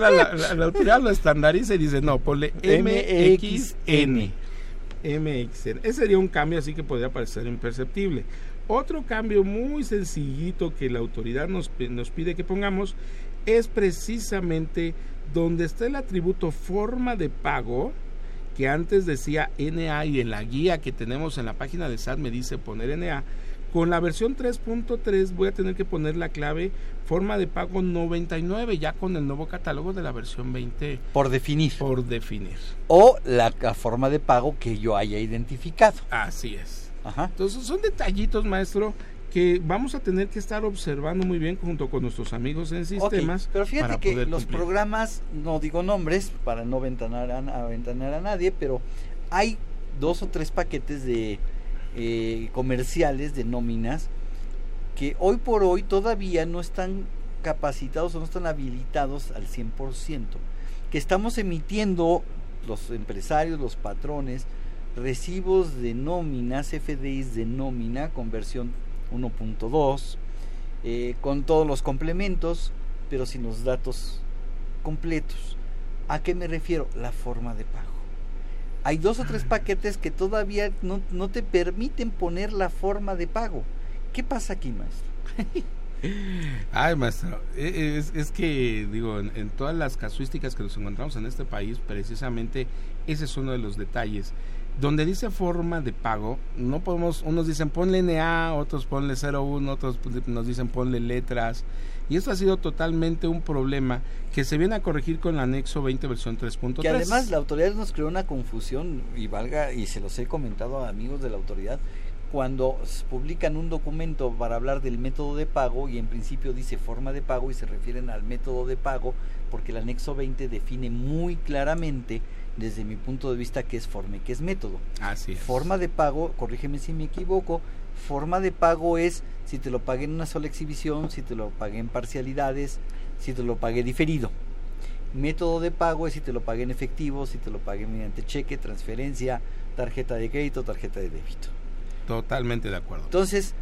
la, la, autoridad lo estandariza y dice, no, ponle MXN. MXN. Ese sería un cambio así que podría parecer imperceptible. Otro cambio muy sencillito que la autoridad nos, nos pide que pongamos es precisamente donde está el atributo forma de pago, que antes decía NA y en la guía que tenemos en la página de SAT me dice poner NA, con la versión 3.3 voy a tener que poner la clave forma de pago 99 ya con el nuevo catálogo de la versión 20.
Por definir.
Por definir.
O la, forma de pago que yo haya identificado.
Así es. Ajá. Entonces son detallitos, maestro, que vamos a tener que estar observando muy bien junto con nuestros amigos en sistemas.
pero fíjate que los programas, no digo nombres para no ventanar a, a nadie, pero hay dos o tres paquetes de eh, comerciales de nóminas que hoy por hoy todavía no están capacitados o no están habilitados al 100%, que estamos emitiendo los empresarios, los patrones, recibos de nóminas, FDIs de nómina, conversión 1.2, eh, con todos los complementos, pero sin los datos completos. ¿A qué me refiero? La forma de pago. Hay dos o tres paquetes que todavía no, no te permiten poner la forma de pago. ¿Qué pasa aquí, maestro? [laughs]
Ay, maestro, e, es, es que, digo, en, en, todas las casuísticas que nos encontramos en este país, precisamente ese es uno de los detalles donde dice forma de pago, no podemos, unos dicen ponle NA, otros ponle 01, otros nos dicen ponle letras. Y esto ha sido totalmente un problema que se viene a corregir con el anexo 20 versión 3.3.
Que además la autoridad nos creó una confusión y valga, y se los he comentado a amigos de la autoridad, cuando publican un documento para hablar del método de pago y en principio dice forma de pago y se refieren al método de pago porque el anexo 20 define muy claramente desde mi punto de vista que es forma y que es método.
Así es.
Forma de pago, corrígeme si me equivoco, forma de pago es si te lo pagué en una sola exhibición, si te lo pagué en parcialidades, si te lo pagué diferido. Método de pago es si te lo pagué en efectivo, si te lo pagué mediante cheque, transferencia, tarjeta de crédito, tarjeta de débito.
Totalmente de acuerdo.
Entonces,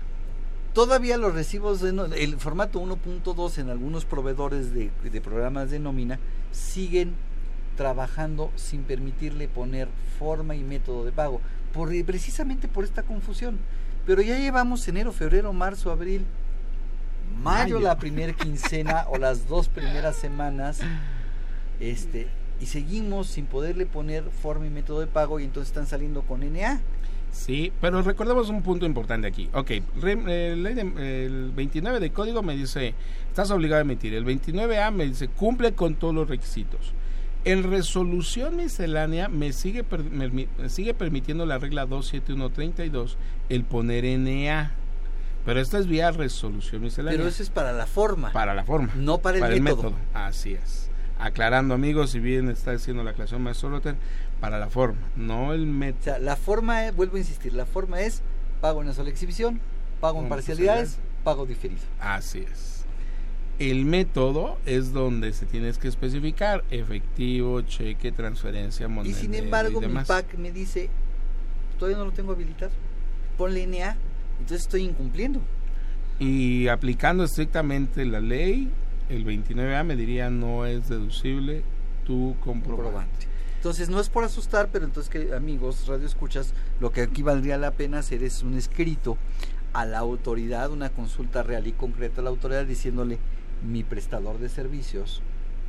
todavía los recibos, de el formato 1.2 en algunos proveedores de, de programas de nómina siguen trabajando sin permitirle poner forma y método de pago, por, precisamente por esta confusión. Pero ya llevamos enero, febrero, marzo, abril, mayo, la primera quincena o las dos primeras semanas, este, y seguimos sin poderle poner forma y método de pago y entonces están saliendo con NA.
Sí, pero recordemos un punto importante aquí. Ok, el, el 29 de código me dice, estás obligado a emitir. El 29A me dice, cumple con todos los requisitos. En resolución miscelánea me sigue, me sigue permitiendo la regla 27132 el poner NA. Pero esta es vía resolución miscelánea.
Pero eso es para la forma.
Para la forma.
No para el, método.
Así es. Aclarando, amigos, si bien está haciendo la aclaración maestro Rotter, para la forma, no el método. O
sea, la forma, vuelvo a insistir, la forma es pago en una sola exhibición, pago en parcialidades, pago diferido.
Así es. El método es donde se tienes que especificar efectivo, cheque, transferencia, moneda.
Y sin embargo, mi PAC me dice, todavía no lo tengo habilitado. Ponle NA, entonces estoy incumpliendo.
Y aplicando estrictamente la ley, el 29A me diría no es deducible tu comprobante.
Entonces no es por asustar, pero entonces que amigos, radio escuchas, lo que aquí valdría la pena hacer es un escrito a la autoridad, una consulta real y concreta a la autoridad diciéndole mi prestador de servicios,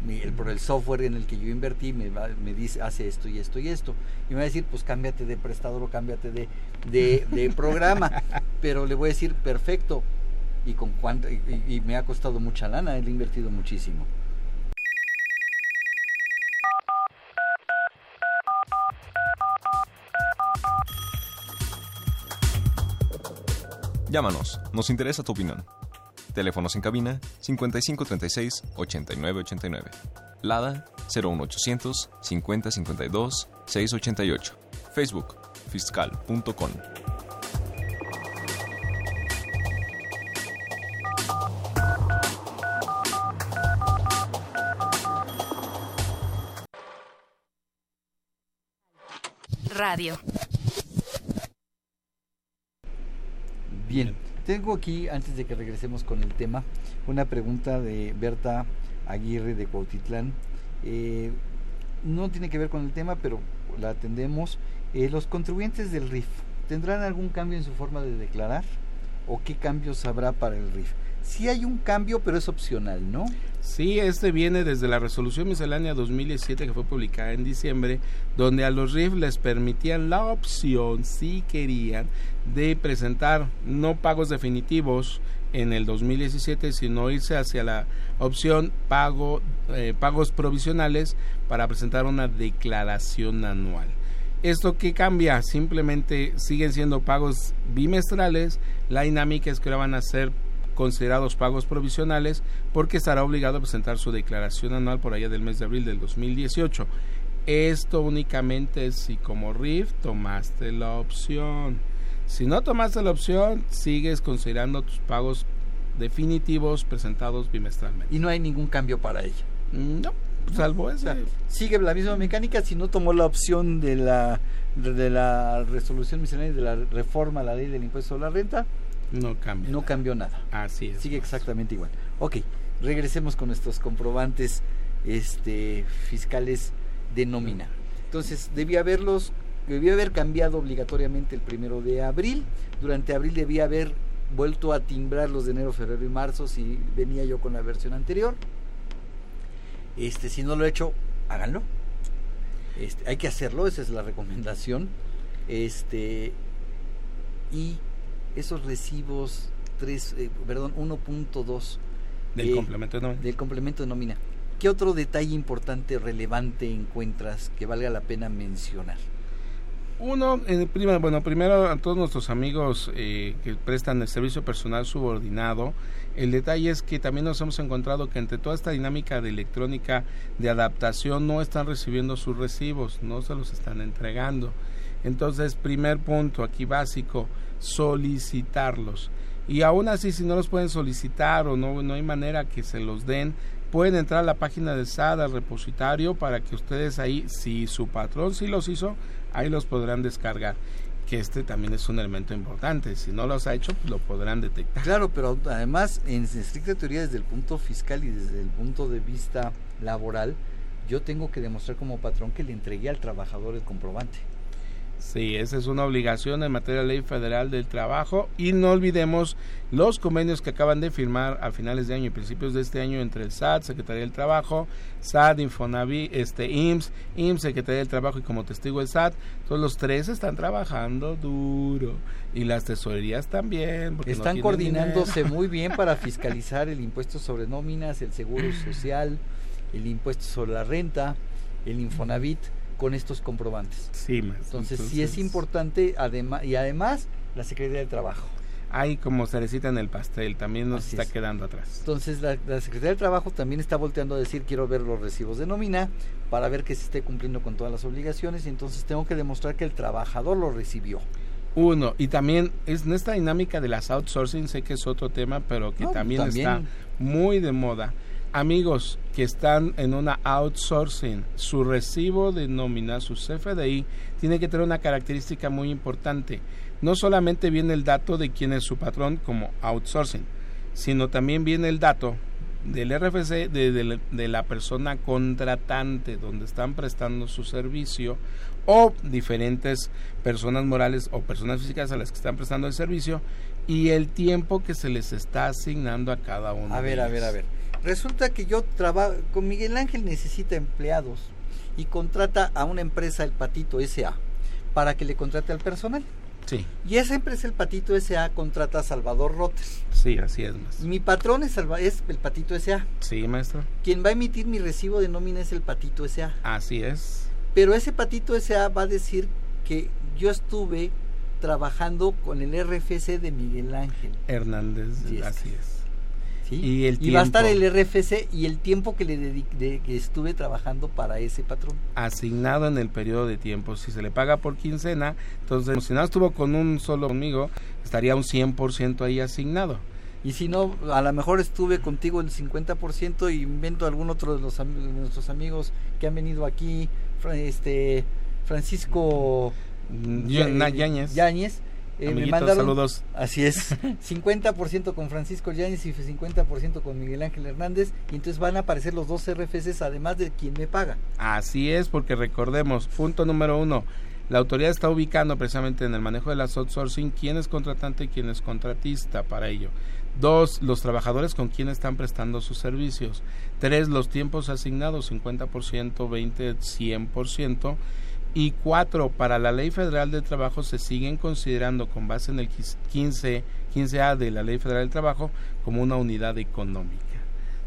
el, por el software en el que yo invertí me, me dice hace esto y esto y esto. Y me va a decir, pues cámbiate de prestador o cámbiate de, de, [laughs] programa. Pero le voy a decir, perfecto. Y, con cuánto, y me ha costado mucha lana, he invertido muchísimo.
Llámanos, nos interesa tu opinión. Teléfonos en cabina 5536 8989. Lada 01800 5052 688. Facebook fiscal.com.
Radio.
Bien, tengo aquí, antes de que regresemos con el tema, una pregunta de Berta Aguirre de Cuautitlán. Eh, no tiene que ver con el tema, pero la atendemos. Eh, ¿Los contribuyentes del RIF tendrán algún cambio en su forma de declarar? ¿O qué cambios habrá para el RIF? Sí hay un cambio, pero es opcional, ¿no?
Sí, este viene desde la resolución miscelánea 2017 que fue publicada en diciembre, donde a los RIF les permitían la opción, si querían, de presentar no pagos definitivos en el 2017, sino irse hacia la opción pago, eh, pagos provisionales para presentar una declaración anual. ¿Esto qué cambia? Simplemente siguen siendo pagos bimestrales, la dinámica es que ahora van a ser considerados pagos provisionales porque estará obligado a presentar su declaración anual por allá del mes de abril del 2018. Esto únicamente si como RIF tomaste la opción. Si no tomaste la opción, sigues considerando tus pagos definitivos presentados bimestralmente.
Y no hay ningún cambio para ella.
No, salvo ese.
sigue la misma mecánica si no tomó la opción de la de la resolución de la reforma a la ley del impuesto a la renta,
no cambia.
No cambió nada.
Así es.
Sigue exactamente igual. Ok, regresemos con nuestros comprobantes este, fiscales de nómina. Entonces, debía haberlos, debía haber cambiado obligatoriamente el primero de abril. Durante abril debía haber vuelto a timbrar los de enero, febrero y marzo si venía yo con la versión anterior. Este, si no lo he hecho, háganlo. Este, hay que hacerlo, esa es la recomendación. Este, y esos recibos 3, eh, perdón, 1.2
del eh, complemento de nómina.
Del complemento de nómina. ¿Qué otro detalle importante, relevante encuentras que valga la pena mencionar?
Uno, eh, bueno, primero a todos nuestros amigos eh, que prestan el servicio personal subordinado, el detalle es que también nos hemos encontrado que entre toda esta dinámica de electrónica de adaptación no están recibiendo sus recibos, no se los están entregando. Entonces, primer punto aquí básico, solicitarlos. Y aún así, si no los pueden solicitar o no, no hay manera que se los den, pueden entrar a la página de SAD, al repositorio, para que ustedes ahí, si su patrón sí los hizo, ahí los podrán descargar. Que este también es un elemento importante. Si no los ha hecho, pues lo podrán detectar.
Claro, pero además, en estricta teoría, desde el punto fiscal y desde el punto de vista laboral, yo tengo que demostrar como patrón que le entregué al trabajador el comprobante.
Sí, esa es una obligación en materia de ley federal del trabajo y no olvidemos los convenios que acaban de firmar a finales de año y principios de este año entre el SAT, Secretaría del Trabajo, SAT, Infonavi, este IMSS, IMSS, Secretaría del Trabajo y como testigo el SAT. Todos los tres están trabajando duro y las tesorerías también.
están coordinándose muy bien para [laughs] fiscalizar el impuesto sobre nóminas, el seguro social, el impuesto sobre la renta, el Infonavit con estos comprobantes.
Sí,
entonces, sí es importante además y además la Secretaría del Trabajo.
Hay como cerecita en el pastel, también nos está quedando atrás.
Entonces la, Secretaría del Trabajo también está volteando a decir quiero ver los recibos de nómina para ver que se esté cumpliendo con todas las obligaciones y entonces tengo que demostrar que el trabajador lo recibió.
Uno, y también es en esta dinámica de las outsourcing, sé que es otro tema, pero que también, también está muy de moda amigos que están en una outsourcing, su recibo de nómina, su CFDI, tiene que tener una característica muy importante. No solamente viene el dato de quién es su patrón como outsourcing, sino también viene el dato del RFC, de, de, de la persona contratante, donde están prestando su servicio, o diferentes personas morales o personas físicas a las que están prestando el servicio, y el tiempo que se les está asignando a cada uno.
A ver, a ver, a ver. Resulta que yo trabajo, con Miguel Ángel necesita empleados y contrata a una empresa, el Patito SA, para que le contrate al personal.
Sí.
Y esa empresa, el Patito SA, contrata a Salvador Rotter.
Sí, así es, maestro.
Mi patrón es, Salva es el Patito SA.
Sí, maestro.
Quien va a emitir mi recibo de nómina es el Patito SA.
Así es.
Pero ese Patito SA va a decir que yo estuve trabajando con el RFC de Miguel Ángel
Hernández, así es.
¿Sí?
Y el
Y va a estar el. RFC y el tiempo que le dediqué, que estuve trabajando para ese patrón.
asignado en el periodo de tiempo. Si se le paga por quincena, entonces si no estuvo con un solo conmigo, estaría un 100% ahí asignado.
Y si no, a lo mejor estuve contigo el 50% y invento algún otro de, los, de nuestros amigos que han venido aquí, este Francisco Ya-
Yáñez.
Eh, me mandaron,
saludos.
Así es, [laughs] 50% con Francisco Yáñez y 50% con Miguel Ángel Hernández, y entonces van a aparecer los dos RFCs además de quien me paga.
Así es, porque recordemos, punto número uno, la autoridad está ubicando precisamente en el manejo de las outsourcing quién es contratante y quién es contratista para ello. Dos, los trabajadores con quién están prestando sus servicios. Tres, los tiempos asignados, 50%, 20, 100%. Y cuatro, para la Ley Federal del Trabajo se siguen considerando con base en el 15, 15A de la Ley Federal del Trabajo como una unidad económica.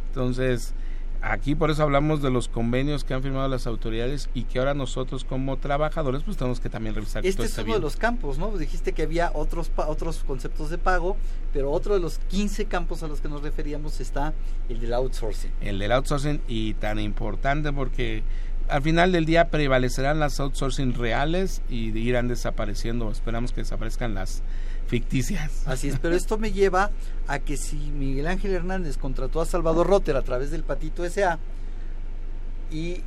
Entonces, aquí por eso hablamos de los convenios que han firmado las autoridades y que ahora nosotros como trabajadores pues tenemos que también revisar que
Este
todo
es uno de
bien.
los campos, ¿no? Dijiste que había otros otros conceptos de pago, pero otro de los 15 campos a los que nos referíamos está el del outsourcing.
el del outsourcing y tan importante porque al final del día prevalecerán las outsourcing reales y irán desapareciendo, esperamos que desaparezcan las ficticias.
Así es, pero esto me lleva a que si Miguel Ángel Hernández contrató a Salvador Rotter a través del Patito SA y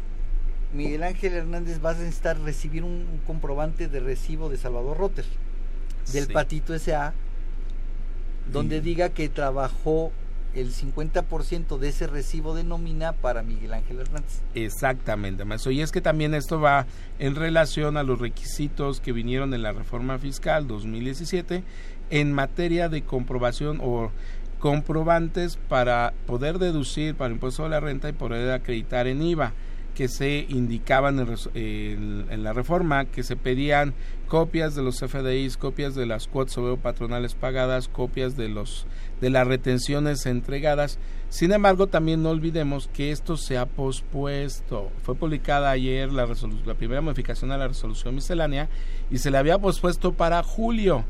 Miguel Ángel Hernández va a necesitar recibir un, un comprobante de recibo de Salvador Rotter del
Sí.
Patito SA donde diga que trabajó el 50% de ese recibo de nómina para Miguel Ángel Hernández.
Exactamente, maestro. Y es que también esto va en relación a los requisitos que vinieron en la reforma fiscal 2017 en materia de comprobación o comprobantes para poder deducir para el impuesto de la renta y poder acreditar en IVA que se indicaban en, en la reforma que se pedían copias de los FDIs, copias de las cuotas sobre patronales pagadas, copias de los de las retenciones entregadas. Sin embargo, también no olvidemos que esto se ha pospuesto. Fue publicada ayer la, la primera modificación a la resolución miscelánea y se le había pospuesto para julio.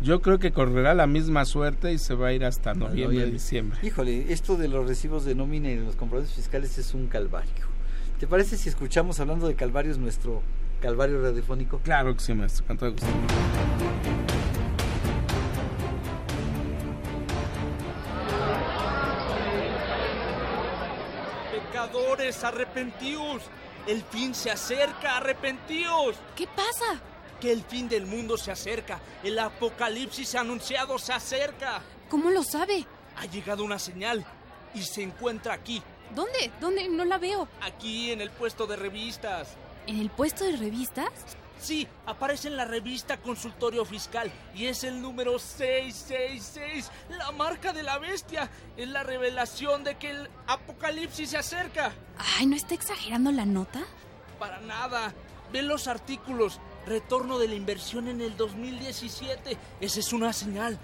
Yo creo que correrá la misma suerte y se va a ir hasta noviembre,
Oye,
diciembre.
Híjole, esto de los recibos de nómina y de los comprobantes fiscales es un calvario. ¿Te parece si escuchamos hablando de calvarios nuestro calvario radiofónico?
Claro que sí, maestro, con todo gusto.
Pecadores, arrepentíos. El fin se acerca, arrepentíos.
¿Qué pasa?
Que el fin del mundo se acerca. El apocalipsis anunciado se acerca.
¿Cómo lo sabe?
Ha llegado una señal y se encuentra aquí,
¿Dónde? ¿Dónde? No la veo.
aquí en el puesto de revistas.
¿En el puesto de revistas?
Sí, aparece en la revista Consultorio Fiscal y es el número 666, la marca de la bestia. Es la revelación de que el apocalipsis se acerca.
Ay, ¿no está exagerando la nota?
Para nada. Ve los artículos. Retorno de la inversión en el 2017. Esa es una señal.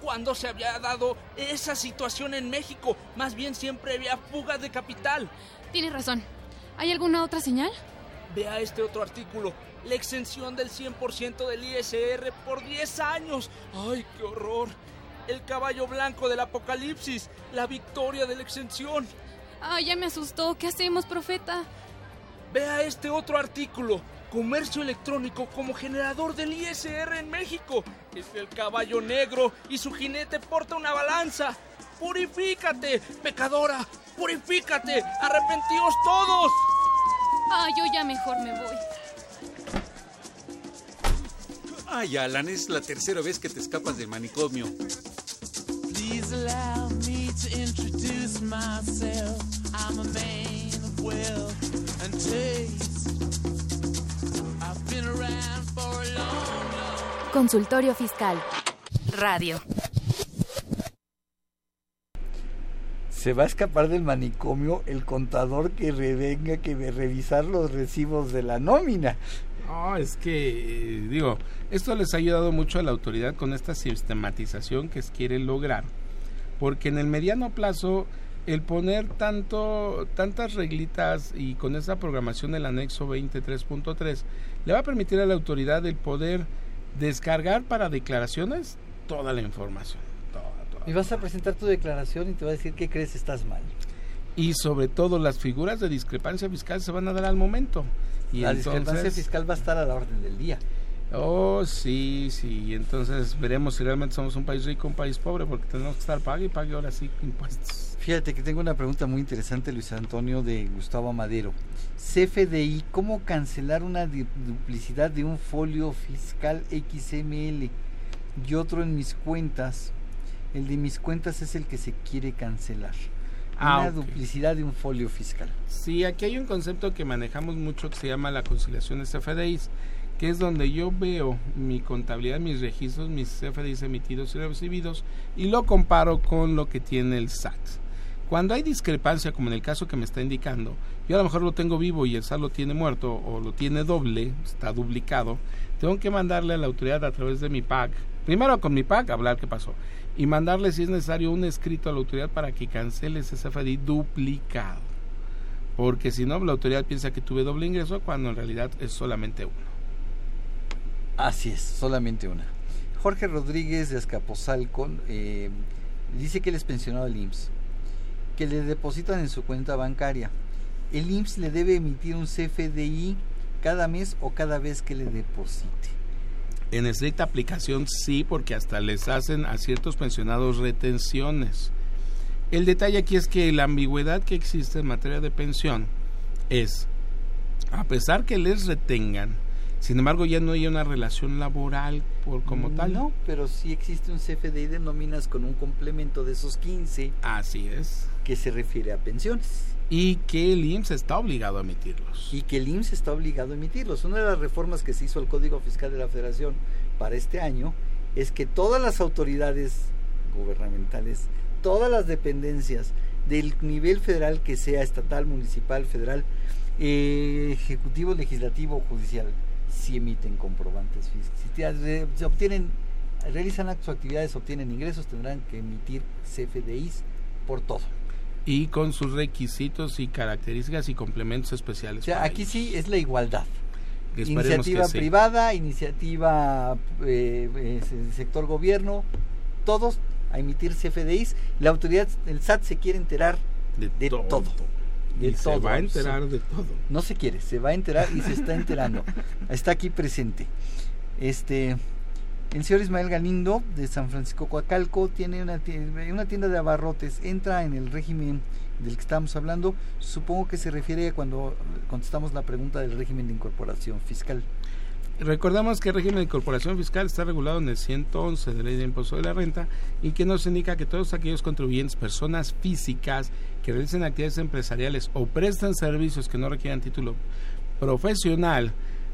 ¿Cuándo se había dado esa situación en México? Más bien siempre había fugas de capital.
Tienes razón. ¿Hay alguna otra señal?
Vea este otro artículo. La exención del 100% del ISR por 10 años. ¡Ay, qué horror! El caballo blanco del apocalipsis. La victoria de la exención.
Ay, ya me asustó. ¿Qué hacemos, profeta?
Vea este otro artículo. Comercio electrónico como generador del ISR en México. Es el caballo negro y su jinete porta una balanza. Purifícate, pecadora. Purifícate. Arrepentíos todos.
Ay, yo ya mejor me voy.
Ay, Alan, es la tercera vez que te escapas del manicomio.
Please allow me to introduce introduce myself. I'm a man of wealth and taste. I've been around for a long, long
Consultorio Fiscal. Radio.
Se va a escapar del manicomio el contador que revenga que revisar los recibos de la nómina.
No, es que, eh, digo, esto les ha ayudado mucho a la autoridad con esta sistematización que quiere lograr. Porque en el mediano plazo, el poner tanto, tantas reglitas y con esa programación del anexo 23.3 le va a permitir a la autoridad el poder descargar para declaraciones toda la información.
Y vas a presentar tu declaración y te va a decir que crees estás mal.
Y sobre todo las figuras de discrepancia fiscal se van a dar al momento. Y
la
entonces,
discrepancia fiscal va a estar a la orden del día.
Oh, sí, sí. Entonces veremos si realmente somos un país rico o un país pobre, porque tenemos que estar pague y pague ahora sí impuestos.
Fíjate que tengo una pregunta muy interesante, Luis Antonio, de Gustavo Madero. CFDI, ¿cómo cancelar una duplicidad de un folio fiscal XML y otro en mis cuentas? El de mis cuentas es el que se quiere cancelar.
Ah,
una duplicidad de un folio fiscal.
Sí, aquí hay un concepto que manejamos mucho que se llama la conciliación de CFDIs, que es donde yo veo mi contabilidad, mis registros, mis CFDIs emitidos y recibidos y lo comparo con lo que tiene el SAT. Cuando hay discrepancia, como en el caso que me está indicando, yo a lo mejor lo tengo vivo y el SAT lo tiene muerto o lo tiene doble, está duplicado, tengo que mandarle a la autoridad a través de mi PAC, primero con mi PAC, hablar qué pasó, y mandarle si es necesario un escrito a la autoridad para que cancele ese CFDI duplicado porque si no la autoridad piensa que tuve doble ingreso cuando en realidad es solamente uno.
Así es, solamente una. Jorge Rodríguez de Escaposalco eh, dice que él es pensionado del IMSS, que le depositan en su cuenta bancaria. El IMSS le debe emitir un CFDI cada mes o cada vez que le deposite.
En estricta aplicación sí, porque hasta les hacen a ciertos pensionados retenciones. El detalle aquí es que la ambigüedad que existe en materia de pensión es, a pesar que les retengan, sin embargo ya no hay una relación laboral por como tal.
No, pero sí existe un CFDI de nóminas con un complemento de esos 15.
Así es.
Que se refiere a pensiones.
Y que el IMSS está obligado a emitirlos.
Y que el IMSS está obligado a emitirlos. Una de las reformas que se hizo al Código Fiscal de la Federación para este año es que todas las autoridades gubernamentales, todas las dependencias del nivel federal que sea estatal, municipal, federal, eh, ejecutivo, legislativo judicial, si emiten comprobantes fiscales. Si obtienen, realizan o actividades, obtienen ingresos, tendrán que emitir CFDIs por todo.
Y con sus requisitos y características y complementos especiales.
O sea, aquí
ellos.
sí es la igualdad. Iniciativa
sí.
privada, iniciativa eh, eh, se- sector gobierno, todos a emitir CFDIs. La autoridad, el SAT se quiere enterar de, todo. De
Y se
todo,
va a enterar de todo.
No se quiere, se va a enterar y se está enterando. [laughs] Está aquí presente. Este, el señor Ismael Galindo de San Francisco Coacalco tiene una tienda, una tienda de abarrotes. Entra en el régimen del que estamos hablando. Supongo que se refiere a cuando contestamos la pregunta del régimen de incorporación fiscal.
Recordamos que el régimen de incorporación fiscal está regulado en el 111 de Ley de Impuesto de la Renta y que nos indica que todos aquellos contribuyentes, personas físicas que realicen actividades empresariales o presten servicios que no requieran título profesional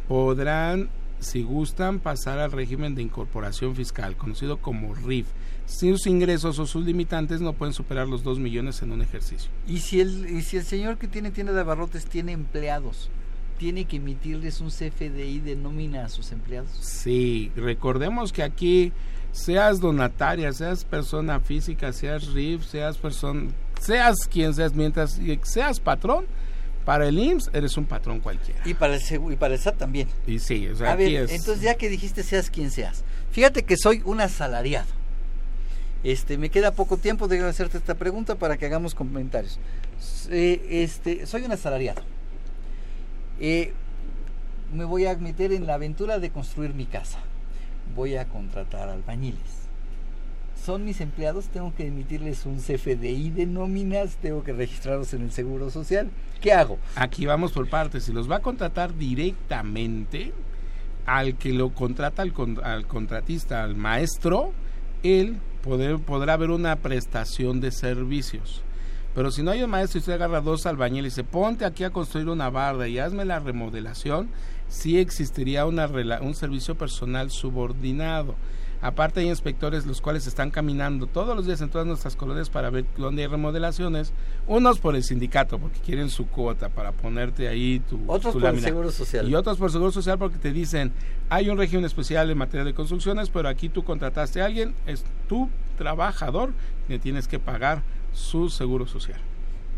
podrán, si gustan, pasar al régimen de incorporación fiscal, conocido como RIF. Si sus ingresos o sus limitantes no pueden superar los 2 millones en un ejercicio.
Y si el, y si el señor que tiene tienda de abarrotes tiene empleados, tiene que emitirles un CFDI de nómina a sus empleados.
Sí, recordemos que aquí seas donataria, seas persona física, seas RIF, seas persona, seas quien seas, mientras seas patrón, para el IMSS eres un patrón cualquiera.
Y para el, y para el SAT también.
Y sí, o sea,
a
aquí
ver,
es...
entonces ya que dijiste seas quien seas, fíjate que soy un asalariado. Este, me queda poco tiempo de hacerte esta pregunta para que hagamos comentarios. Eh, este, soy un asalariado. Eh, me voy a meter en la aventura de construir mi casa. Voy a contratar albañiles. Son mis empleados, tengo que emitirles un CFDI de nóminas, tengo que registrarlos en el Seguro Social. ¿Qué hago?
Aquí vamos por partes. Si los va a contratar directamente al que lo contrata, al, al contratista, al maestro, él podrá haber una prestación de servicios. Pero si no hay un maestro y usted agarra dos albañiles y dice, ponte aquí a construir una barda y hazme la remodelación, sí existiría una un servicio personal subordinado. Aparte hay inspectores los cuales están caminando todos los días en todas nuestras colonias para ver dónde hay remodelaciones. Unos por el sindicato porque quieren su cuota para ponerte ahí tu
Otros
tu
por el seguro social.
Y otros por seguro social porque te dicen, hay un régimen especial en materia de construcciones, pero aquí tú contrataste a alguien, es tu trabajador, le tienes que pagar su seguro social.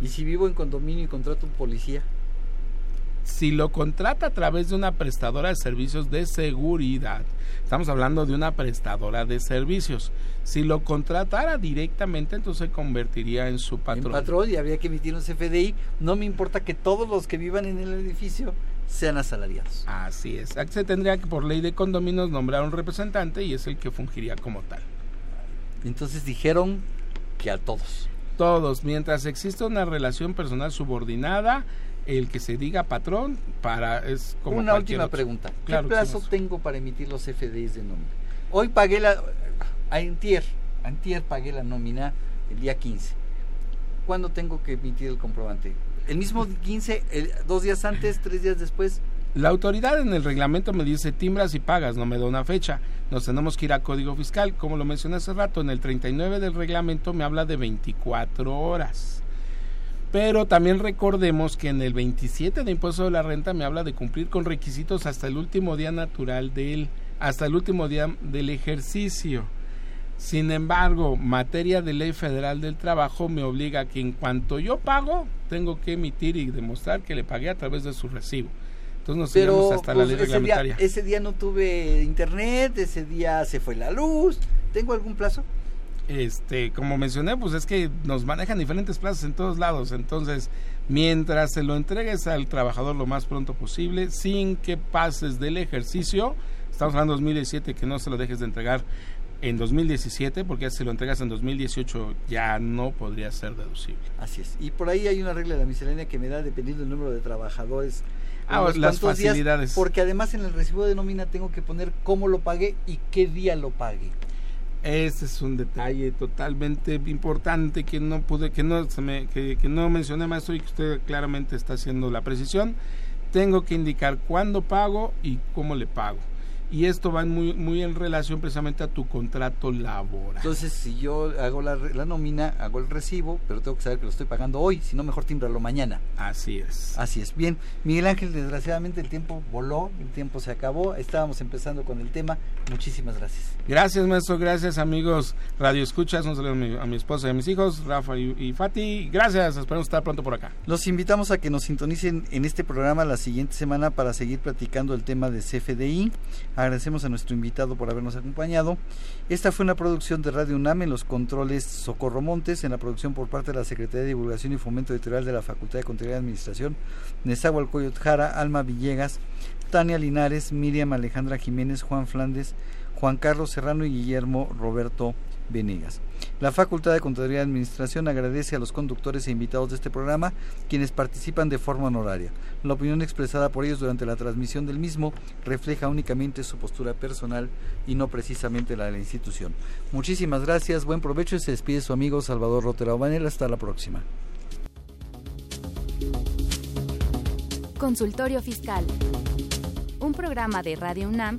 ¿Y si vivo en condominio y contrato un policía?
Si lo contrata a través de una prestadora de servicios de seguridad, estamos hablando de una prestadora de servicios. Si lo contratara directamente, entonces se convertiría en su patrón.
En patrón y habría que emitir un CFDI. No me importa que todos los que vivan en el edificio sean asalariados.
Así es. Se tendría que, por ley de condominios, nombrar un representante y es el que fungiría como tal.
Entonces dijeron que a todos.
Todos. Mientras exista una relación personal subordinada, el que se diga patrón para es como
una última pregunta ¿qué plazo tengo para emitir los FDIs de nómina? hoy pagué la antier antier pagué la nómina el día 15 ¿cuándo tengo que emitir el comprobante? el mismo 15 dos días antes [laughs] tres días después
la autoridad en el reglamento me dice timbras y pagas, no me da una fecha. Nos tenemos que ir a código fiscal. Como lo mencioné hace rato, en el 39 del reglamento me habla de 24 horas. Pero también recordemos que en el 27 de impuesto de la renta me habla de cumplir con requisitos hasta el último día natural del hasta el último día del ejercicio. Sin embargo, materia de ley federal del trabajo me obliga a que en cuanto yo pago, tengo que emitir y demostrar que le pagué a través de su recibo. Entonces nos Pero, hasta la pues, ley reglamentaria.
ese día no tuve internet, ese día se fue la luz. ¿Tengo algún plazo?
Este, como mencioné, pues es que nos manejan diferentes plazas en todos lados. Entonces, mientras se lo entregues al trabajador lo más pronto posible, sin que pases del ejercicio, estamos hablando de 2017, que no se lo dejes de entregar en 2017, porque si lo entregas en 2018 ya no podría ser deducible.
Así es. Y por ahí hay una regla de la miscelánea que me da dependiendo del número de trabajadores.
Ah, las facilidades.
porque además en el recibo de nómina tengo que poner cómo lo pagué y qué día lo pagué.
Ese es un detalle totalmente importante que no pude, que no se me, que, que no mencioné más hoy que usted claramente está haciendo la precisión. Tengo que indicar cuándo pago y cómo le pago y esto va muy, muy en relación precisamente a tu contrato laboral.
Entonces, si yo hago la, la, nómina, hago el recibo, pero tengo que saber que lo estoy pagando hoy, si no, mejor timbrarlo mañana.
Así es.
Así es. Bien, Miguel Ángel, desgraciadamente el tiempo voló, el tiempo se acabó, estábamos empezando con el tema. Muchísimas gracias.
Gracias, maestro, gracias, amigos Radio Escuchas, un saludo a mi, a mi esposa y a mis hijos, Rafa y, y Fati. Gracias, esperamos estar pronto por acá.
Los invitamos a que nos sintonicen en este programa la siguiente semana para seguir platicando el tema de CFDI Agradecemos a nuestro invitado por habernos acompañado. Esta fue una producción de Radio UNAM en los controles Socorro Montes, en la producción por parte de la Secretaría de Divulgación y Fomento Editorial de la Facultad de Contaduría y Administración, Nezahualcóyotl Jara, Alma Villegas, Tania Linares, Miriam Alejandra Jiménez, Juan Flandes, Juan Carlos Serrano y Guillermo Roberto Venegas. La Facultad de Contaduría y Administración agradece a los conductores e invitados de este programa, quienes participan de forma honoraria. La opinión expresada por ellos durante la transmisión del mismo refleja únicamente su postura personal y no precisamente la de la institución. Muchísimas gracias, buen provecho y se despide su amigo Salvador Rotera Obanel. Hasta la próxima.
Consultorio Fiscal. Un programa de Radio UNAM